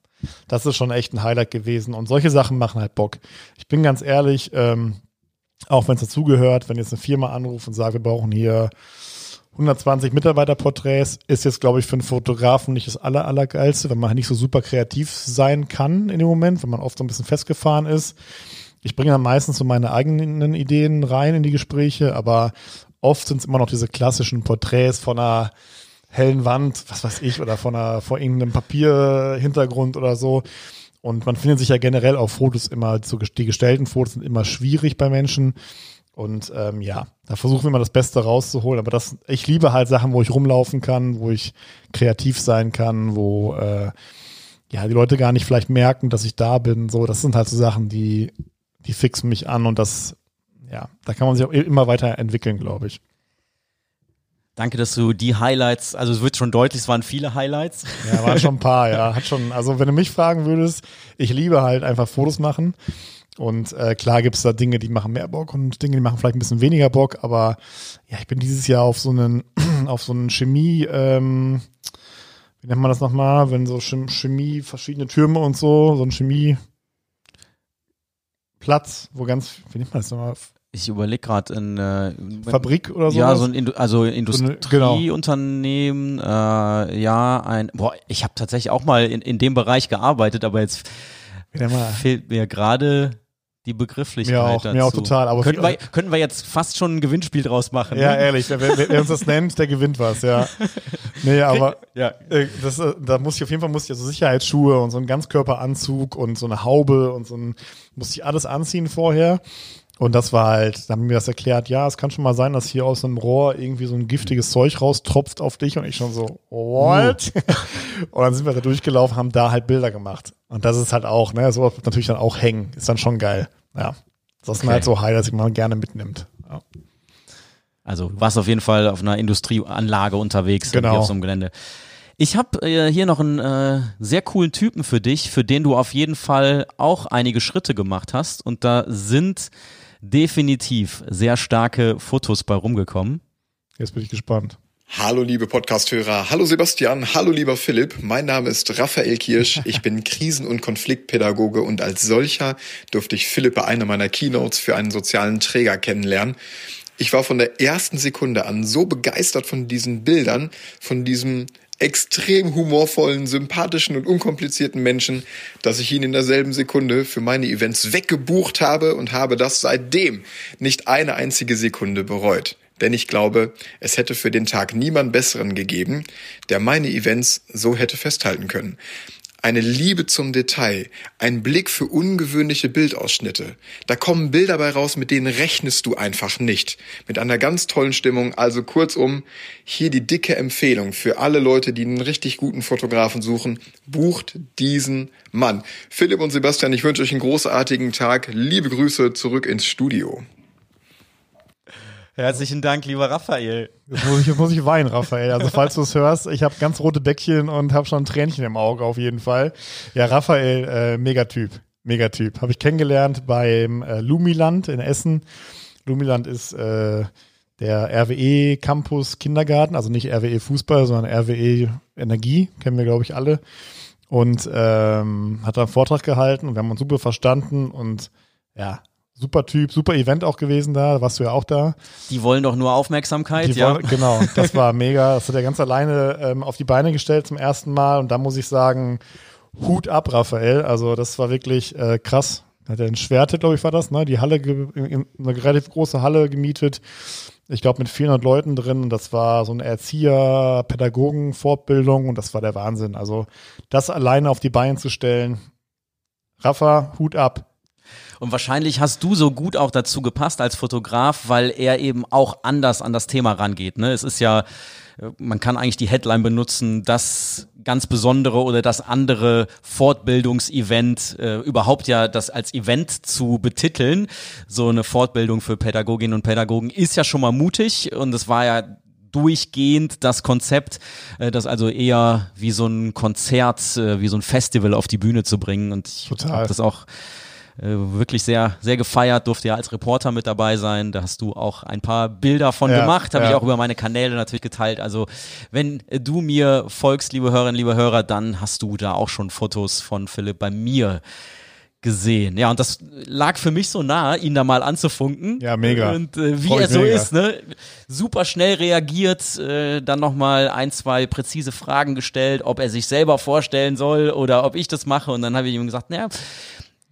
Das ist schon echt ein Highlight gewesen. Und solche Sachen machen halt Bock. Ich bin ganz ehrlich, ähm, auch wenn es dazugehört, wenn jetzt eine Firma anruft und sagt, wir brauchen hier 120 Mitarbeiterporträts, ist jetzt, glaube ich, für einen Fotografen nicht das aller, allergeilste, weil man nicht so super kreativ sein kann in dem Moment, wenn man oft so ein bisschen festgefahren ist. Ich bringe dann meistens so meine eigenen Ideen rein in die Gespräche, aber oft sind es immer noch diese klassischen Porträts von einer hellen Wand, was weiß ich, oder von einer, vor irgendeinem Papierhintergrund oder so. Und man findet sich ja generell auf Fotos immer, die gestellten Fotos sind immer schwierig bei Menschen. Und ähm, ja, da versuchen wir immer das Beste rauszuholen. Aber das, ich liebe halt Sachen, wo ich rumlaufen kann, wo ich kreativ sein kann, wo äh, ja die Leute gar nicht vielleicht merken, dass ich da bin. So, das sind halt so Sachen, die, die fixen mich an und das, ja, da kann man sich auch immer weiter entwickeln, glaube ich. Danke, dass du die Highlights, also es wird schon deutlich, es waren viele Highlights. Ja, waren schon ein paar, ja. Hat schon, also wenn du mich fragen würdest, ich liebe halt einfach Fotos machen. Und äh, klar gibt's da Dinge, die machen mehr Bock und Dinge, die machen vielleicht ein bisschen weniger Bock, aber ja, ich bin dieses Jahr auf so einen, auf so einen Chemie, ähm, wie nennt man das nochmal, wenn so Chem- Chemie, verschiedene Türme und so, so ein Chemieplatz, wo ganz, wie nennt man das nochmal, Ich überlege gerade in äh, Fabrik oder so? Ja, so ein Indu also eine- Industrieunternehmen, äh, ja, ein boah, ich habe tatsächlich auch mal in, in dem Bereich gearbeitet, aber jetzt fehlt mir gerade die Begrifflichkeit Mir auch, dazu. mir auch total, aber könnten wir, könnten wir jetzt fast schon ein Gewinnspiel draus machen. ja, ne? ehrlich, wer, wer, wer uns das nennt, der gewinnt was, ja. Nee, aber ja. Äh, das, äh, da muss ich auf jeden Fall muss ich also Sicherheitsschuhe und so einen Ganzkörperanzug und so eine Haube und so ein musste ich alles anziehen vorher. Und das war halt, da haben mir das erklärt, ja, es kann schon mal sein, dass hier aus einem Rohr irgendwie so ein giftiges Zeug raustropft auf dich und ich schon so, what? und dann sind wir da durchgelaufen, haben da halt Bilder gemacht. Und das ist halt auch, ne, so wird natürlich dann auch hängen. Ist dann schon geil. Ja. Das sind Okay. halt so Highlights, die man gerne mitnimmt. Ja. Also du warst auf jeden Fall auf einer Industrieanlage unterwegs Genau. auf so einem Gelände. Ich habe äh, hier noch einen äh, sehr coolen Typen für dich, für den du auf jeden Fall auch einige Schritte gemacht hast. Und da sind definitiv sehr starke Fotos bei rumgekommen. Jetzt bin ich gespannt. Hallo liebe Podcasthörer, hallo Sebastian, hallo lieber Philipp. Mein Name ist Raphael Kirsch. Ich bin Krisen- und Konfliktpädagoge und als solcher durfte ich Philipp bei einer meiner Keynotes für einen sozialen Träger kennenlernen. Ich war von der ersten Sekunde an so begeistert von diesen Bildern, von diesem extrem humorvollen, sympathischen und unkomplizierten Menschen, dass ich ihn in derselben Sekunde für meine Events weggebucht habe und habe das seitdem nicht eine einzige Sekunde bereut. Denn ich glaube, es hätte für den Tag niemand besseren gegeben, der meine Events so hätte festhalten können eine Liebe zum Detail, ein Blick für ungewöhnliche Bildausschnitte. Da kommen Bilder bei raus, mit denen rechnest du einfach nicht. Mit einer ganz tollen Stimmung. Also kurzum, hier die dicke Empfehlung für alle Leute, die einen richtig guten Fotografen suchen. Bucht diesen Mann. Philipp und Sebastian, ich wünsche euch einen großartigen Tag. Liebe Grüße zurück ins Studio. Herzlichen Dank, lieber Raphael. Jetzt muss ich, jetzt muss ich weinen, Raphael. Also falls du es hörst, ich habe ganz rote Bäckchen und habe schon Tränchen im Auge auf jeden Fall. Ja, Raphael, äh, Megatyp. Megatyp. Habe ich kennengelernt beim äh, Lumiland in Essen. Lumiland ist äh, der RWE Campus Kindergarten, also nicht RWE Fußball, sondern RWE Energie, kennen wir, glaube ich, alle. Und ähm, hat da einen Vortrag gehalten und wir haben uns super verstanden und ja, super Typ, super Event auch gewesen da, warst du ja auch da. Die wollen doch nur Aufmerksamkeit, die ja. Wollen, genau, das war mega. Das hat er ganz alleine ähm, auf die Beine gestellt zum ersten Mal und da muss ich sagen, Hut ab, Raphael. Also das war wirklich äh, krass. Hat er in Schwerte, glaube ich, war das, ne? Die Halle, eine relativ große Halle gemietet. Ich glaube mit 400 Leuten drin. Und das war so eine Erzieher, Pädagogen, Fortbildung und das war der Wahnsinn. Also das alleine auf die Beine zu stellen. Rafa, Hut ab. Und wahrscheinlich hast du so gut auch dazu gepasst als Fotograf, weil er eben auch anders an das Thema rangeht. Ne? Es ist ja, man kann eigentlich die Headline benutzen, das ganz besondere oder das andere Fortbildungsevent äh, überhaupt ja das als Event zu betiteln. So eine Fortbildung für Pädagoginnen und Pädagogen ist ja schon mal mutig und es war ja durchgehend das Konzept, äh, das also eher wie so ein Konzert, äh, wie so ein Festival auf die Bühne zu bringen. Und ich habe das auch äh, wirklich sehr, sehr gefeiert, durfte ja als Reporter mit dabei sein. Da hast du auch ein paar Bilder von ja, gemacht, habe ja. ich auch über meine Kanäle natürlich geteilt. Also wenn du mir folgst, liebe Hörerinnen, liebe Hörer, dann hast du da auch schon Fotos von Philipp bei mir gesehen. Ja, und das lag für mich so nah, ihn da mal anzufunken. Ja, mega. Und äh, wie Freu er so mega. ist, ne? Super schnell reagiert, äh, dann nochmal ein, zwei präzise Fragen gestellt, ob er sich selber vorstellen soll oder ob ich das mache. Und dann habe ich ihm gesagt, naja,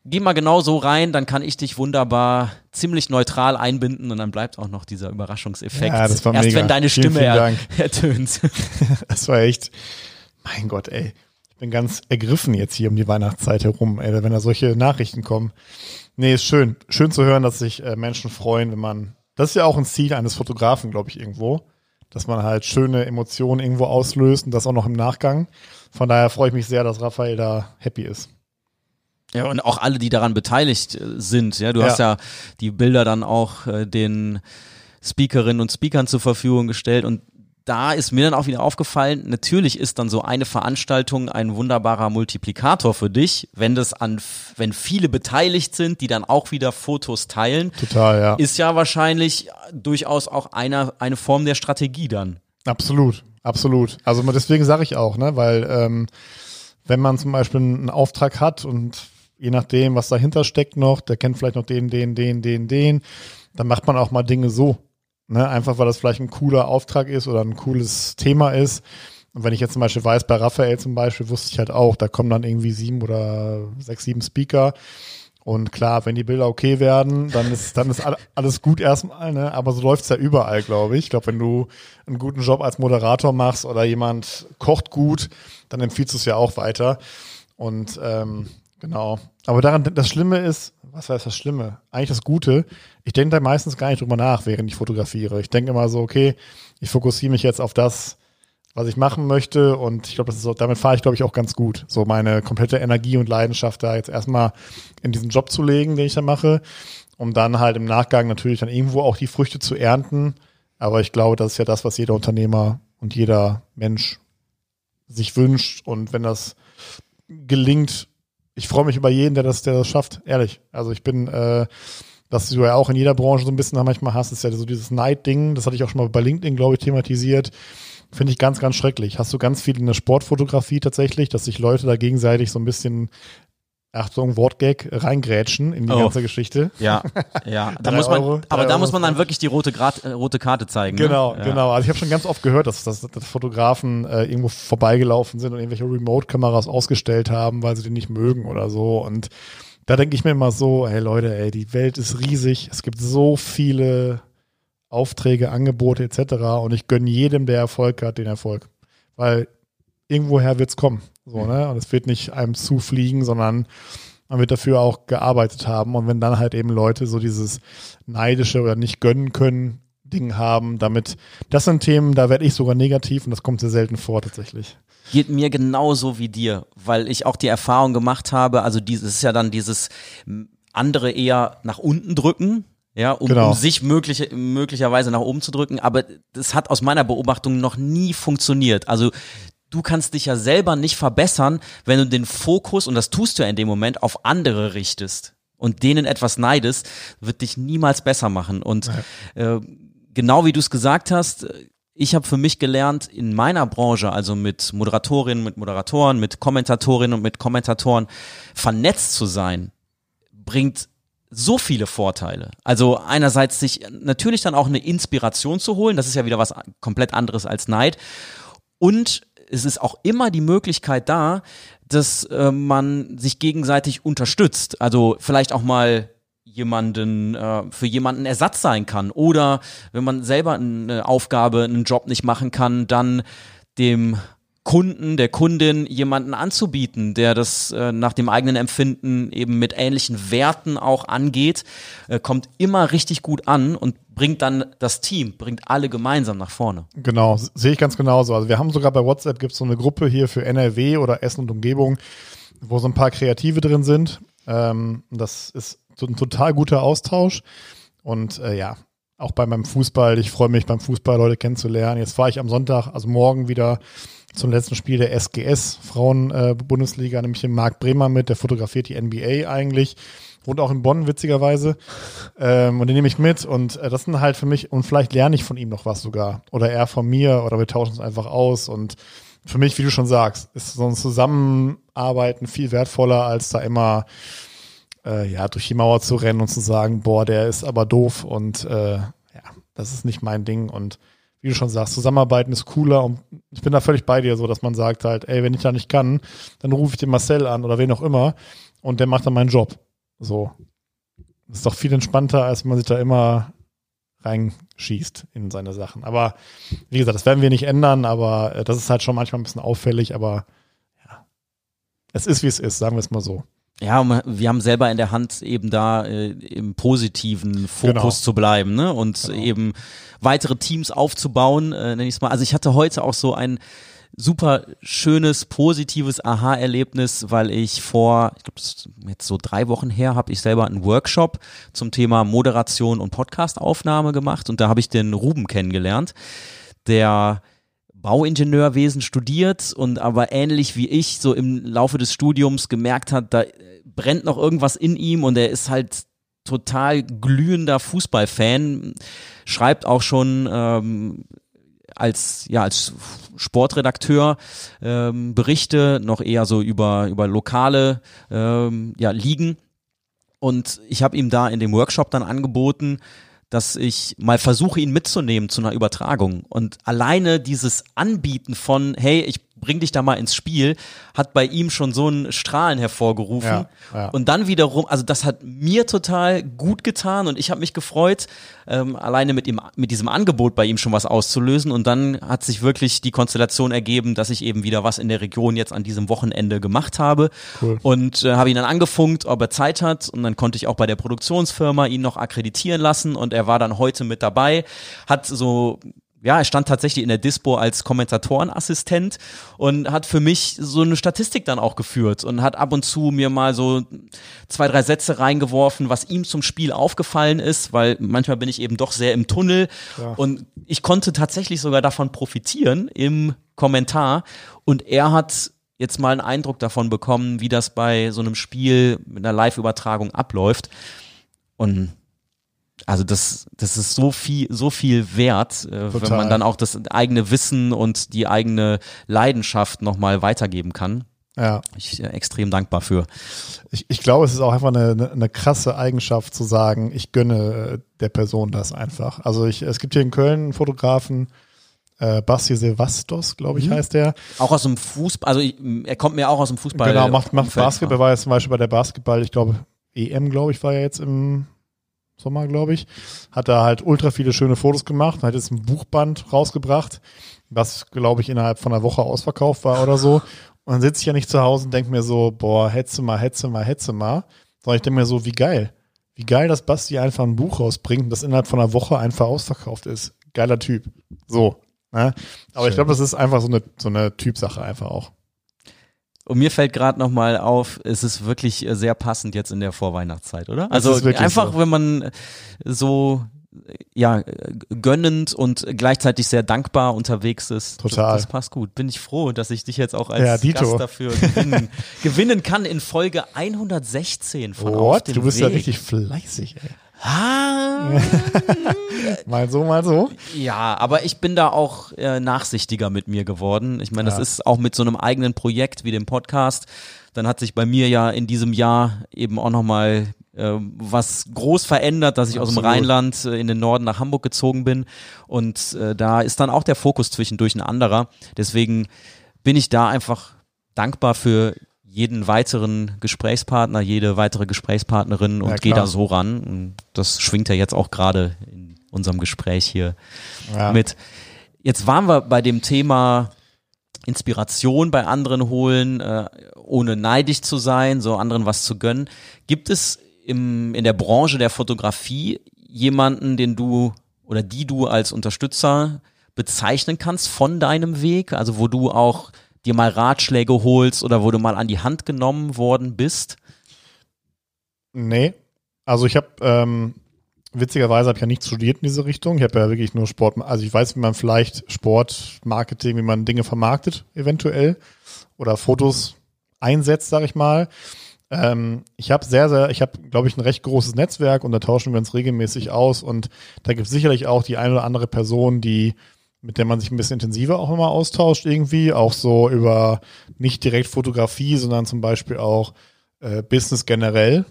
geh mal genau so rein, dann kann ich dich wunderbar ziemlich neutral einbinden und dann bleibt auch noch dieser Überraschungseffekt. Ja, das war Erst mega. wenn deine vielen, Stimme vielen er, ertönt. das war echt, mein Gott, ey. Ich bin ganz ergriffen jetzt hier um die Weihnachtszeit herum, ey, wenn da solche Nachrichten kommen. Nee, ist schön. Schön zu hören, dass sich äh, Menschen freuen, wenn man, das ist ja auch ein Ziel eines Fotografen, glaube ich, irgendwo, dass man halt schöne Emotionen irgendwo auslöst und das auch noch im Nachgang. Von daher freue ich mich sehr, dass Raphael da happy ist. Ja, und auch alle, die daran beteiligt äh, sind. Ja, du ja. hast ja die Bilder dann auch äh, den Speakerinnen und Speakern zur Verfügung gestellt und da ist mir dann auch wieder aufgefallen, natürlich ist dann so eine Veranstaltung ein wunderbarer Multiplikator für dich, wenn das an, wenn viele beteiligt sind, die dann auch wieder Fotos teilen. Total, ja. Ist ja wahrscheinlich durchaus auch eine, eine Form der Strategie dann. Absolut, absolut. Also deswegen sage ich auch, ne, weil ähm, wenn man zum Beispiel einen Auftrag hat und je nachdem, was dahinter steckt noch, der kennt vielleicht noch den, den, den, den, den, dann macht man auch mal Dinge so. Ne? Einfach weil das vielleicht ein cooler Auftrag ist oder ein cooles Thema ist. Und wenn ich jetzt zum Beispiel weiß, bei Raphael zum Beispiel, wusste ich halt auch, da kommen dann irgendwie sieben oder sechs, sieben Speaker. Und klar, wenn die Bilder okay werden, dann ist, dann ist alles gut erstmal, ne? Aber so läuft's ja überall, glaube ich. Ich glaube, wenn du einen guten Job als Moderator machst oder jemand kocht gut, dann empfiehlst du es ja auch weiter. Und ähm, Genau. Aber daran, das Schlimme ist, was heißt das Schlimme? Eigentlich das Gute. Ich denke da meistens gar nicht drüber nach, während ich fotografiere. Ich denke immer so, okay, ich fokussiere mich jetzt auf das, was ich machen möchte. Und ich glaube, das ist so, damit fahre ich, glaube ich, auch ganz gut. So meine komplette Energie und Leidenschaft da jetzt erstmal in diesen Job zu legen, den ich da mache, um dann halt im Nachgang natürlich dann irgendwo auch die Früchte zu ernten. Aber ich glaube, das ist ja das, was jeder Unternehmer und jeder Mensch sich wünscht. Und wenn das gelingt, ich freue mich über jeden, der das, der das schafft, ehrlich. Also ich bin, äh, was du ja auch in jeder Branche so ein bisschen manchmal hast, ist ja so dieses Neid-Ding, das hatte ich auch schon mal bei LinkedIn, glaube ich, thematisiert. Finde ich ganz, ganz schrecklich. Hast du ganz viel in der Sportfotografie tatsächlich, dass sich Leute da gegenseitig so ein bisschen Achtung, Wortgag, reingrätschen in die Oh. ganze Geschichte. Ja, ja. Da muss man, Euro, aber da Euro muss man dann wirklich die rote, Grad, äh, rote Karte zeigen. Genau, ne? ja. genau. Also ich habe schon ganz oft gehört, dass, dass, dass Fotografen äh, irgendwo vorbeigelaufen sind und irgendwelche Remote-Kameras ausgestellt haben, weil sie die nicht mögen oder so. Und da denke ich mir immer so, hey Leute, ey, die Welt ist riesig. Es gibt so viele Aufträge, Angebote etc. Und ich gönne jedem, der Erfolg hat, den Erfolg. Weil irgendwoher wird's kommen. So, ne? Und es wird nicht einem zufliegen, sondern man wird dafür auch gearbeitet haben. Und wenn dann halt eben Leute so dieses neidische oder nicht gönnen können Ding haben, damit, das sind Themen, da werde ich sogar negativ und das kommt sehr selten vor tatsächlich. Geht mir genauso wie dir, weil ich auch die Erfahrung gemacht habe, also dieses ist ja dann dieses andere eher nach unten drücken, ja, um, Genau. um sich mögliche, möglicherweise nach oben zu drücken, aber das hat aus meiner Beobachtung noch nie funktioniert. Also du kannst dich ja selber nicht verbessern, wenn du den Fokus, und das tust du ja in dem Moment, auf andere richtest und denen etwas neidest, wird dich niemals besser machen. Und äh, genau wie du es gesagt hast, ich habe für mich gelernt, in meiner Branche, also mit Moderatorinnen, mit Moderatoren, mit Kommentatorinnen und mit Kommentatoren, vernetzt zu sein, bringt so viele Vorteile. Also einerseits sich natürlich dann auch eine Inspiration zu holen, das ist ja wieder was komplett anderes als Neid. Und es ist auch immer die Möglichkeit da, dass äh, man sich gegenseitig unterstützt. Also vielleicht auch mal jemanden äh, für jemanden Ersatz sein kann oder wenn man selber eine Aufgabe, einen Job nicht machen kann, dann dem Kunden, der Kundin jemanden anzubieten, der das äh, nach dem eigenen Empfinden eben mit ähnlichen Werten auch angeht, äh, kommt immer richtig gut an und bringt dann das Team, bringt alle gemeinsam nach vorne. Genau, sehe ich ganz genauso. Also wir haben sogar bei WhatsApp gibt es so eine Gruppe hier für NRW oder Essen und Umgebung, wo so ein paar Kreative drin sind. Ähm, das ist ein total guter Austausch. Und äh, ja, auch bei meinem Fußball, ich freue mich beim Fußball Leute kennenzulernen. Jetzt fahre ich am Sonntag, also morgen wieder zum letzten Spiel der SGS Frauen äh, nämlich den Marc Bremer mit, der fotografiert die NBA eigentlich. Wohnt auch in Bonn, witzigerweise. Ähm, und den nehme ich mit und äh, das sind halt für mich, und vielleicht lerne ich von ihm noch was sogar. Oder er von mir, oder wir tauschen es einfach aus. Und für mich, wie du schon sagst, ist so ein Zusammenarbeiten viel wertvoller, als da immer äh, ja, durch die Mauer zu rennen und zu sagen, boah, der ist aber doof und äh, ja, das ist nicht mein Ding. Und wie du schon sagst, Zusammenarbeiten ist cooler und ich bin da völlig bei dir, so dass man sagt halt, ey, wenn ich da nicht kann, dann rufe ich den Marcel an oder wen auch immer und der macht dann meinen Job. So. Das ist doch viel entspannter, als wenn man sich da immer reinschießt in seine Sachen. Aber wie gesagt, das werden wir nicht ändern, aber äh, das ist halt schon manchmal ein bisschen auffällig, aber ja. Es ist, wie es ist, sagen wir es mal so. Ja, wir haben selber in der Hand, eben da äh, im positiven Fokus Genau. zu bleiben, ne? Und Genau. eben weitere Teams aufzubauen, äh, nenne ich es mal. Also ich hatte heute auch so ein super schönes, positives Aha-Erlebnis, weil ich vor, ich glaube, jetzt so drei Wochen her, habe ich selber einen Workshop zum Thema Moderation und Podcastaufnahme gemacht und da habe ich den Ruben kennengelernt, der Bauingenieurwesen studiert und aber ähnlich wie ich so im Laufe des Studiums gemerkt hat, da brennt noch irgendwas in ihm und er ist halt total glühender Fußballfan, schreibt auch schon ähm, als ja als Sportredakteur ähm, Berichte noch eher so über über lokale ähm, ja Ligen. Und ich habe ihm da in dem Workshop dann angeboten, dass ich mal versuche, ihn mitzunehmen zu einer Übertragung. Und alleine dieses Anbieten von, hey, ich bring dich da mal ins Spiel, hat bei ihm schon so ein Strahlen hervorgerufen. Ja, ja. Und dann wiederum, also das hat mir total gut getan und ich habe mich gefreut, ähm, alleine mit ihm, mit diesem Angebot bei ihm schon was auszulösen. Und dann hat sich wirklich die Konstellation ergeben, dass ich eben wieder was in der Region jetzt an diesem Wochenende gemacht habe. Cool. Und äh, habe ihn dann angefunkt, ob er Zeit hat. Und dann konnte ich auch bei der Produktionsfirma ihn noch akkreditieren lassen. Und er war dann heute mit dabei, hat so ja, er stand tatsächlich in der Dispo als Kommentatorenassistent und hat für mich so eine Statistik dann auch geführt und hat ab und zu mir mal so zwei, drei Sätze reingeworfen, was ihm zum Spiel aufgefallen ist, weil manchmal bin ich eben doch sehr im Tunnel Ja. und ich konnte tatsächlich sogar davon profitieren im Kommentar und er hat jetzt mal einen Eindruck davon bekommen, wie das bei so einem Spiel mit einer Live-Übertragung abläuft und also das, das ist so viel, so viel wert, äh, wenn man dann auch das eigene Wissen und die eigene Leidenschaft nochmal weitergeben kann. Ja. Ich äh, extrem dankbar für. Ich, ich glaube, es ist auch einfach eine, eine, eine krasse Eigenschaft zu sagen, ich gönne äh, der Person das einfach. Also ich, es gibt hier in Köln einen Fotografen, äh, Basti Sevastos, glaube ich, Mhm. heißt der. Auch aus dem Fußball, also ich, er kommt mir auch aus dem Fußball. genau, macht, macht Umfeld. Basketball, war jetzt zum Beispiel bei der Basketball, ich glaube, EM, glaube ich, war ja jetzt im Sommer, glaube ich. Hat da halt ultra viele schöne Fotos gemacht, hat jetzt ein Buchband rausgebracht, was, glaube ich, innerhalb von einer Woche ausverkauft war oder so. Und dann sitze ich ja nicht zu Hause und denke mir so, boah, hetze mal, hetze mal, hetze mal. Sondern ich denke mir so, wie geil. Wie geil, dass Basti einfach ein Buch rausbringt das innerhalb von einer Woche einfach ausverkauft ist. Geiler Typ. So. Ne? Aber ich Schön. glaube, das ist einfach so eine, so eine Typsache einfach auch. Und mir fällt gerade noch mal auf, es ist wirklich äh, sehr passend jetzt in der Vorweihnachtszeit, oder? Also einfach, so. wenn man äh, so äh, ja gönnend und gleichzeitig sehr dankbar unterwegs ist. Total. Das, das passt gut. Bin ich froh, dass ich dich jetzt auch als Ja. Gast dafür gewinnen, gewinnen kann in Folge 116 von Auf What? dem Du bist Weg. ja richtig fleißig, ey. Mal so, mal so. Ja, aber ich bin da auch äh, nachsichtiger mit mir geworden. Ich meine, das Ja. ist auch mit so einem eigenen Projekt wie dem Podcast. Dann hat sich bei mir ja in diesem Jahr eben auch nochmal äh, was groß verändert, dass ich aus dem Absolut. Rheinland äh, in den Norden nach Hamburg gezogen bin. Und äh, da ist dann auch der Fokus zwischendurch ein anderer. Deswegen bin ich da einfach dankbar für jeden weiteren Gesprächspartner, jede weitere Gesprächspartnerin und Ja, gehe da so ran. Und das schwingt ja jetzt auch gerade in unserem Gespräch hier Ja. mit. Jetzt waren wir bei dem Thema Inspiration bei anderen holen, äh, ohne neidisch zu sein, so anderen was zu gönnen. Gibt es im, in der Branche der Fotografie jemanden, den du oder die du als Unterstützer bezeichnen kannst von deinem Weg? Also wo du auch dir mal Ratschläge holst oder wo du mal an die Hand genommen worden bist? Nee. Also ich habe, ähm, witzigerweise habe ich ja nicht studiert in diese Richtung. Ich habe ja wirklich nur Sport, also ich weiß, wie man vielleicht Sport, Marketing, wie man Dinge vermarktet, eventuell. Oder Fotos einsetzt, sag ich mal. Ähm, ich habe sehr, sehr, ich habe, glaube ich, ein recht großes Netzwerk und da tauschen wir uns regelmäßig aus und da gibt es sicherlich auch die eine oder andere Person, die mit der man sich ein bisschen intensiver auch immer austauscht irgendwie, auch so über nicht direkt Fotografie, sondern zum Beispiel auch äh, Business generell.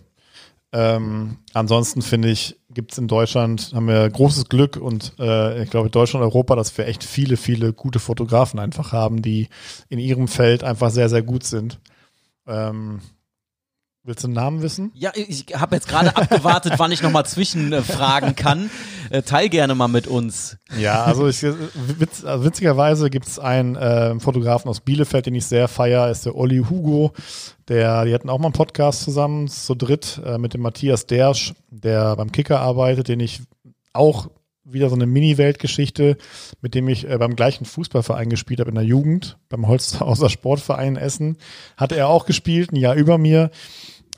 Ähm, ansonsten finde ich, gibt es in Deutschland, haben wir großes Glück und äh, ich glaube Deutschland und Europa, dass wir echt viele, viele gute Fotografen einfach haben, die in ihrem Feld einfach sehr, sehr gut sind. Ähm, willst du einen Namen wissen? Ja, ich habe jetzt gerade abgewartet, wann ich nochmal zwischenfragen kann. Äh, teil gerne mal mit uns. Ja, also, ich, witz, also witzigerweise gibt es einen äh, Fotografen aus Bielefeld, den ich sehr feier, ist der Olli Hugo. Der, die hatten auch mal einen Podcast zusammen, zu dritt, äh, mit dem Matthias Dersch, der beim Kicker arbeitet, den ich auch wieder so eine Mini-Weltgeschichte, mit dem ich äh, beim gleichen Fußballverein gespielt habe in der Jugend, beim Holzhauser Sportverein Essen, hat er auch gespielt, ein Jahr über mir.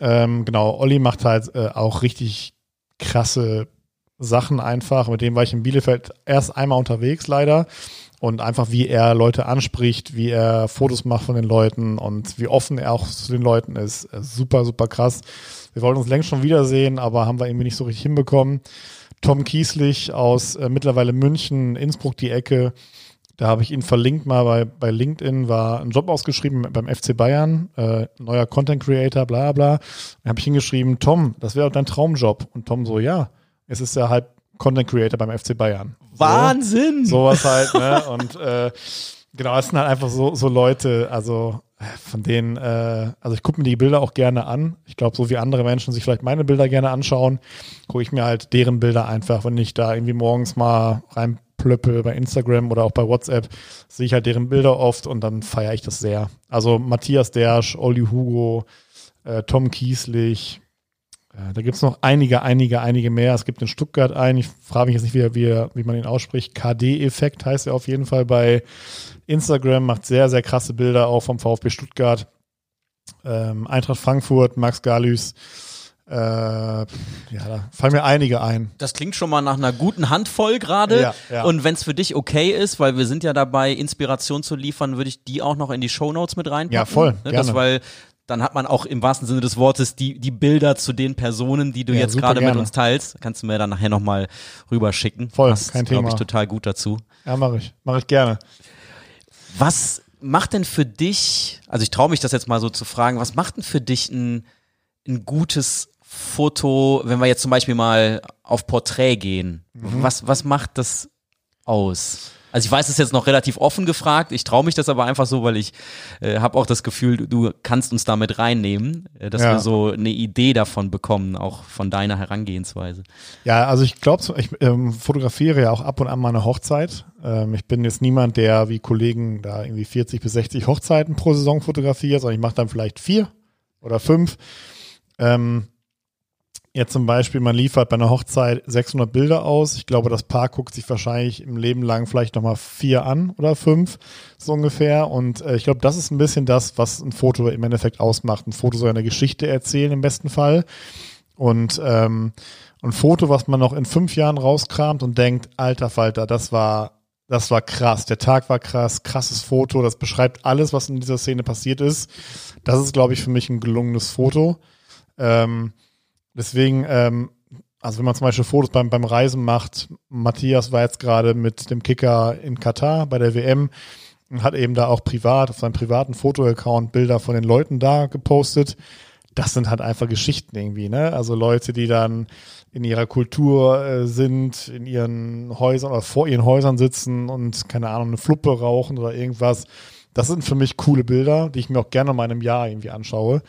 Ähm, genau, Olli macht halt äh, auch richtig krasse Sachen einfach. Mit dem war ich in Bielefeld erst einmal unterwegs, leider. Und einfach, wie er Leute anspricht, wie er Fotos macht von den Leuten und wie offen er auch zu den Leuten ist. Äh, Super, super krass. Wir wollten uns längst schon wiedersehen, aber haben wir irgendwie nicht so richtig hinbekommen. Tom Kieslich aus äh, mittlerweile München, Innsbruck die Ecke. Da habe ich ihn verlinkt mal bei, bei LinkedIn, war ein Job ausgeschrieben beim FC Bayern, äh, neuer Content Creator, bla bla. Da habe ich hingeschrieben, Tom, das wäre doch dein Traumjob. Und Tom so, ja, es ist ja halt Content Creator beim FC Bayern. So, Wahnsinn! sowas halt, ne? Und äh, genau, es sind halt einfach so, so Leute, also äh, von denen, äh, also ich gucke mir die Bilder auch gerne an. Ich glaube, so wie andere Menschen sich vielleicht meine Bilder gerne anschauen, gucke ich mir halt deren Bilder einfach, wenn ich da irgendwie morgens mal reinplöppe bei Instagram oder auch bei WhatsApp, sehe ich halt deren Bilder oft und dann feiere ich das sehr. Also Matthias Dersch, Olli Hugo, äh, Tom Kieslich, äh, da gibt's noch einige, einige, einige mehr. Es gibt in Stuttgart einen, ich frage mich jetzt nicht, wie, wie, wie man ihn ausspricht. KD-Effekt heißt er auf jeden Fall bei Instagram, macht sehr, sehr krasse Bilder auch vom VfB Stuttgart. Ähm, Eintracht Frankfurt, Max Galüs. Äh, ja, da fallen mir einige ein. Das klingt schon mal nach einer guten Handvoll gerade. Ja, ja. Und wenn es für dich okay ist, weil wir sind ja dabei, Inspiration zu liefern, würde ich die auch noch in die Shownotes mit reinpacken. Ja, voll, Ne, das, gerne. weil dann hat man auch im wahrsten Sinne des Wortes die, die Bilder zu den Personen, die du Ja, jetzt gerade mit uns teilst. Kannst du mir dann nachher nochmal rüberschicken. Voll, Passt, kein glaube ich, Thema. total gut dazu. Ja, mache ich. Mache ich gerne. Was macht denn für dich, also ich traue mich das jetzt mal so zu fragen, was macht denn für dich ein, ein gutes Foto, wenn wir jetzt zum Beispiel mal auf Porträt gehen? Mhm. Was, was macht das aus? Also ich weiß es jetzt noch relativ offen gefragt, ich traue mich das aber einfach so, weil ich äh, habe auch das Gefühl, du, du kannst uns damit reinnehmen, äh, dass ja. wir so eine Idee davon bekommen, auch von deiner Herangehensweise. Ja, also ich glaube, ich ähm, fotografiere ja auch ab und an mal eine Hochzeit. Ähm, ich bin jetzt niemand, der wie Kollegen da irgendwie 40 bis 60 Hochzeiten pro Saison fotografiert, sondern ich mache dann vielleicht vier oder fünf. Ähm, Jetzt zum Beispiel, man liefert bei einer Hochzeit 600 Bilder aus. Ich glaube, das Paar guckt sich wahrscheinlich im Leben lang vielleicht nochmal vier an oder fünf, so ungefähr. Und äh, ich glaube, das ist ein bisschen das, was ein Foto im Endeffekt ausmacht. Ein Foto soll eine Geschichte erzählen im besten Fall. Und ähm, ein Foto, was man noch in fünf Jahren rauskramt und denkt, alter Falter, das war, das war krass. Der Tag war krass, krasses Foto. Das beschreibt alles, was in dieser Szene passiert ist. Das ist, glaube ich, für mich ein gelungenes Foto. Ähm, Deswegen, ähm, also wenn man zum Beispiel Fotos beim, beim Reisen macht, Matthias war jetzt gerade mit dem Kicker in Katar bei der WM und hat eben da auch privat auf seinem privaten Fotoaccount Bilder von den Leuten da gepostet. Das sind halt einfach Geschichten irgendwie, ne? Also Leute, die dann in ihrer Kultur äh, sind, in ihren Häusern oder vor ihren Häusern sitzen und keine Ahnung, eine Fluppe rauchen oder irgendwas. Das sind für mich coole Bilder, die ich mir auch gerne mal in einem Jahr irgendwie anschaue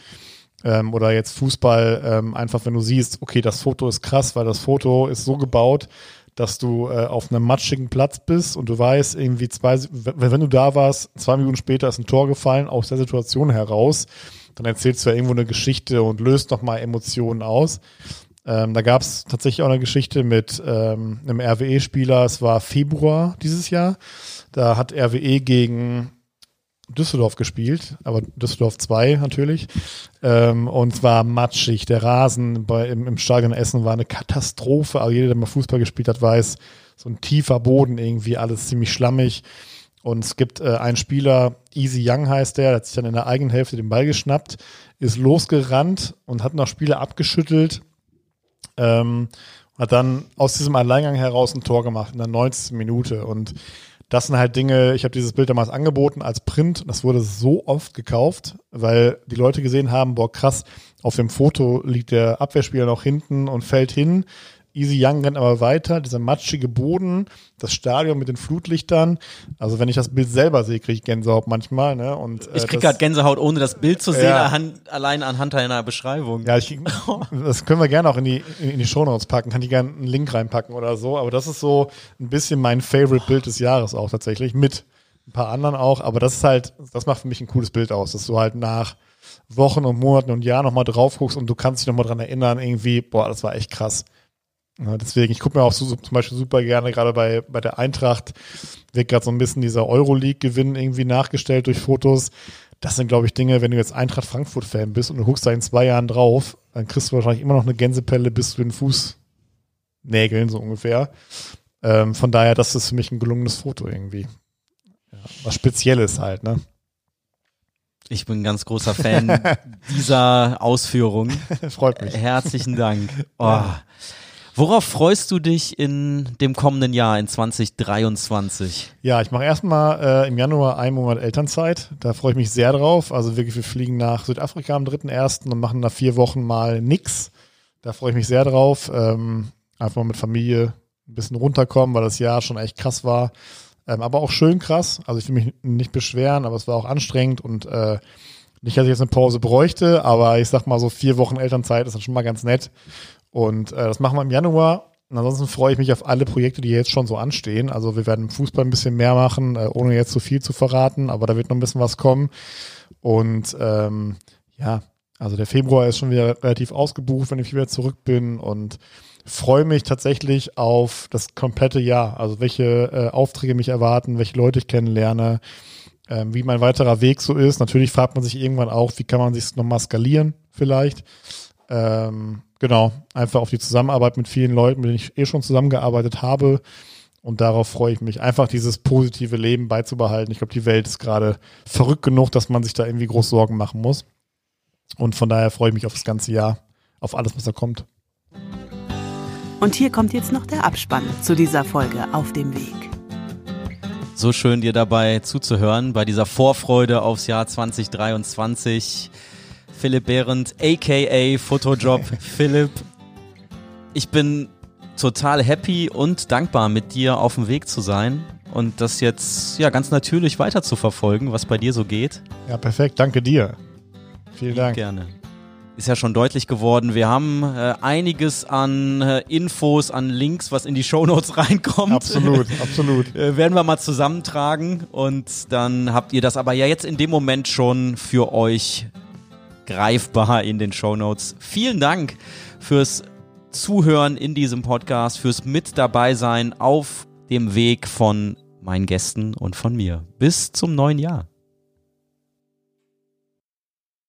ähm, oder jetzt Fußball, ähm, einfach wenn du siehst, okay, das Foto ist krass, weil das Foto ist so gebaut, dass du äh, auf einem matschigen Platz bist und du weißt irgendwie zwei, wenn, du da warst, zwei Minuten später ist ein Tor gefallen aus der Situation heraus, dann erzählst du ja irgendwo eine Geschichte und löst nochmal Emotionen aus. Ähm, da gab es tatsächlich auch eine Geschichte mit ähm, einem RWE-Spieler. Es war Februar dieses Jahr. Da hat RWE gegen Düsseldorf gespielt, aber Düsseldorf 2 natürlich. Ähm, und zwar matschig. Der Rasen bei, im, im Stadion Essen war eine Katastrophe. Also jeder, der mal Fußball gespielt hat, weiß, so ein tiefer Boden irgendwie, alles ziemlich schlammig. Und es gibt äh, einen Spieler, Easy Young heißt der, der hat sich dann in der eigenen Hälfte den Ball geschnappt, ist losgerannt und hat noch Spieler abgeschüttelt. Ähm, hat dann aus diesem Alleingang heraus ein Tor gemacht in der 90. Minute. Und das sind halt Dinge, ich habe dieses Bild damals angeboten als Print. Das wurde so oft gekauft, weil die Leute gesehen haben, boah, krass, auf dem Foto liegt der Abwehrspieler noch hinten und fällt hin. Easy Young rennt aber weiter, dieser matschige Boden, das Stadion mit den Flutlichtern. Also wenn ich das Bild selber sehe, kriege ich Gänsehaut manchmal. Ne? Und, äh, ich kriege gerade Gänsehaut, ohne das Bild zu sehen, ja. anhand, allein anhand einer Beschreibung. Ja, ich, das können wir gerne auch in die, in die Shownotes packen, kann ich gerne einen Link reinpacken oder so. Aber das ist so ein bisschen mein Favorite-Bild des Jahres auch tatsächlich, mit ein paar anderen auch. Aber das ist halt, das macht für mich ein cooles Bild aus, dass du halt nach Wochen und Monaten und Jahren nochmal drauf guckst und du kannst dich nochmal dran erinnern, irgendwie, boah, das war echt krass. Ja, deswegen, ich gucke mir auch so, zum Beispiel super gerne, gerade bei, bei der Eintracht, wird gerade so ein bisschen dieser Euroleague-Gewinn irgendwie nachgestellt durch Fotos. Das sind, glaube ich, Dinge, wenn du jetzt Eintracht Frankfurt-Fan bist und du guckst da in zwei Jahren drauf, dann kriegst du wahrscheinlich immer noch eine Gänsepelle bis zu den Fußnägeln, so ungefähr. Ähm, von daher, das ist für mich ein gelungenes Foto irgendwie. Ja, was Spezielles halt, ne? Ich bin ein ganz großer Fan dieser Ausführung. Freut mich. Herzlichen Dank. Oh. Ja. Worauf freust du dich in dem kommenden Jahr, in 2023? Ja, ich mache erstmal äh, im Januar einen Monat Elternzeit. Da freue ich mich sehr drauf. Also wirklich, wir fliegen nach Südafrika am 3.1. und machen nach vier Wochen mal nix. Da freue ich mich sehr drauf. Ähm, einfach mal mit Familie ein bisschen runterkommen, weil das Jahr schon echt krass war. Ähm, aber auch schön krass. Also ich will mich nicht beschweren, aber es war auch anstrengend und äh, nicht, dass ich jetzt eine Pause bräuchte, aber ich sag mal so vier Wochen Elternzeit ist dann schon mal ganz nett. Und äh, das machen wir im Januar. Und ansonsten freue ich mich auf alle Projekte, die jetzt schon so anstehen. Also wir werden im Fußball ein bisschen mehr machen, äh, ohne jetzt zu so viel zu verraten, aber da wird noch ein bisschen was kommen. Und ähm, ja, also der Februar ist schon wieder relativ ausgebucht, wenn ich wieder zurück bin und freue mich tatsächlich auf das komplette Jahr. Also welche äh, Aufträge mich erwarten, welche Leute ich kennenlerne, ähm, wie mein weiterer Weg so ist. Natürlich fragt man sich irgendwann auch, wie kann man sich nochmal skalieren vielleicht. Ähm, Genau, einfach auf die Zusammenarbeit mit vielen Leuten, mit denen ich eh schon zusammengearbeitet habe. Und darauf freue ich mich, einfach dieses positive Leben beizubehalten. Ich glaube, die Welt ist gerade verrückt genug, dass man sich da irgendwie groß Sorgen machen muss. Und von daher freue ich mich auf das ganze Jahr, auf alles, was da kommt. Und hier kommt jetzt noch der Abspann zu dieser Folge auf dem Weg. So schön dir dabei zuzuhören bei dieser Vorfreude aufs Jahr 2023. Philipp Behrendt, aka Photojob Philipp. Ich bin total happy und dankbar, mit dir auf dem Weg zu sein und das jetzt ja ganz natürlich weiter zu verfolgen, was bei dir so geht. Ja, perfekt. Danke dir. Vielen Dank. Gerne. Ist ja schon deutlich geworden. Wir haben äh, einiges an äh, Infos, an Links, was in die Shownotes reinkommt. Absolut, absolut. äh, werden wir mal zusammentragen und dann habt ihr das aber ja jetzt in dem Moment schon für euch greifbar in den Shownotes. Vielen Dank fürs Zuhören in diesem Podcast, fürs Mit dabei sein auf dem Weg von meinen Gästen und von mir. Bis zum neuen Jahr.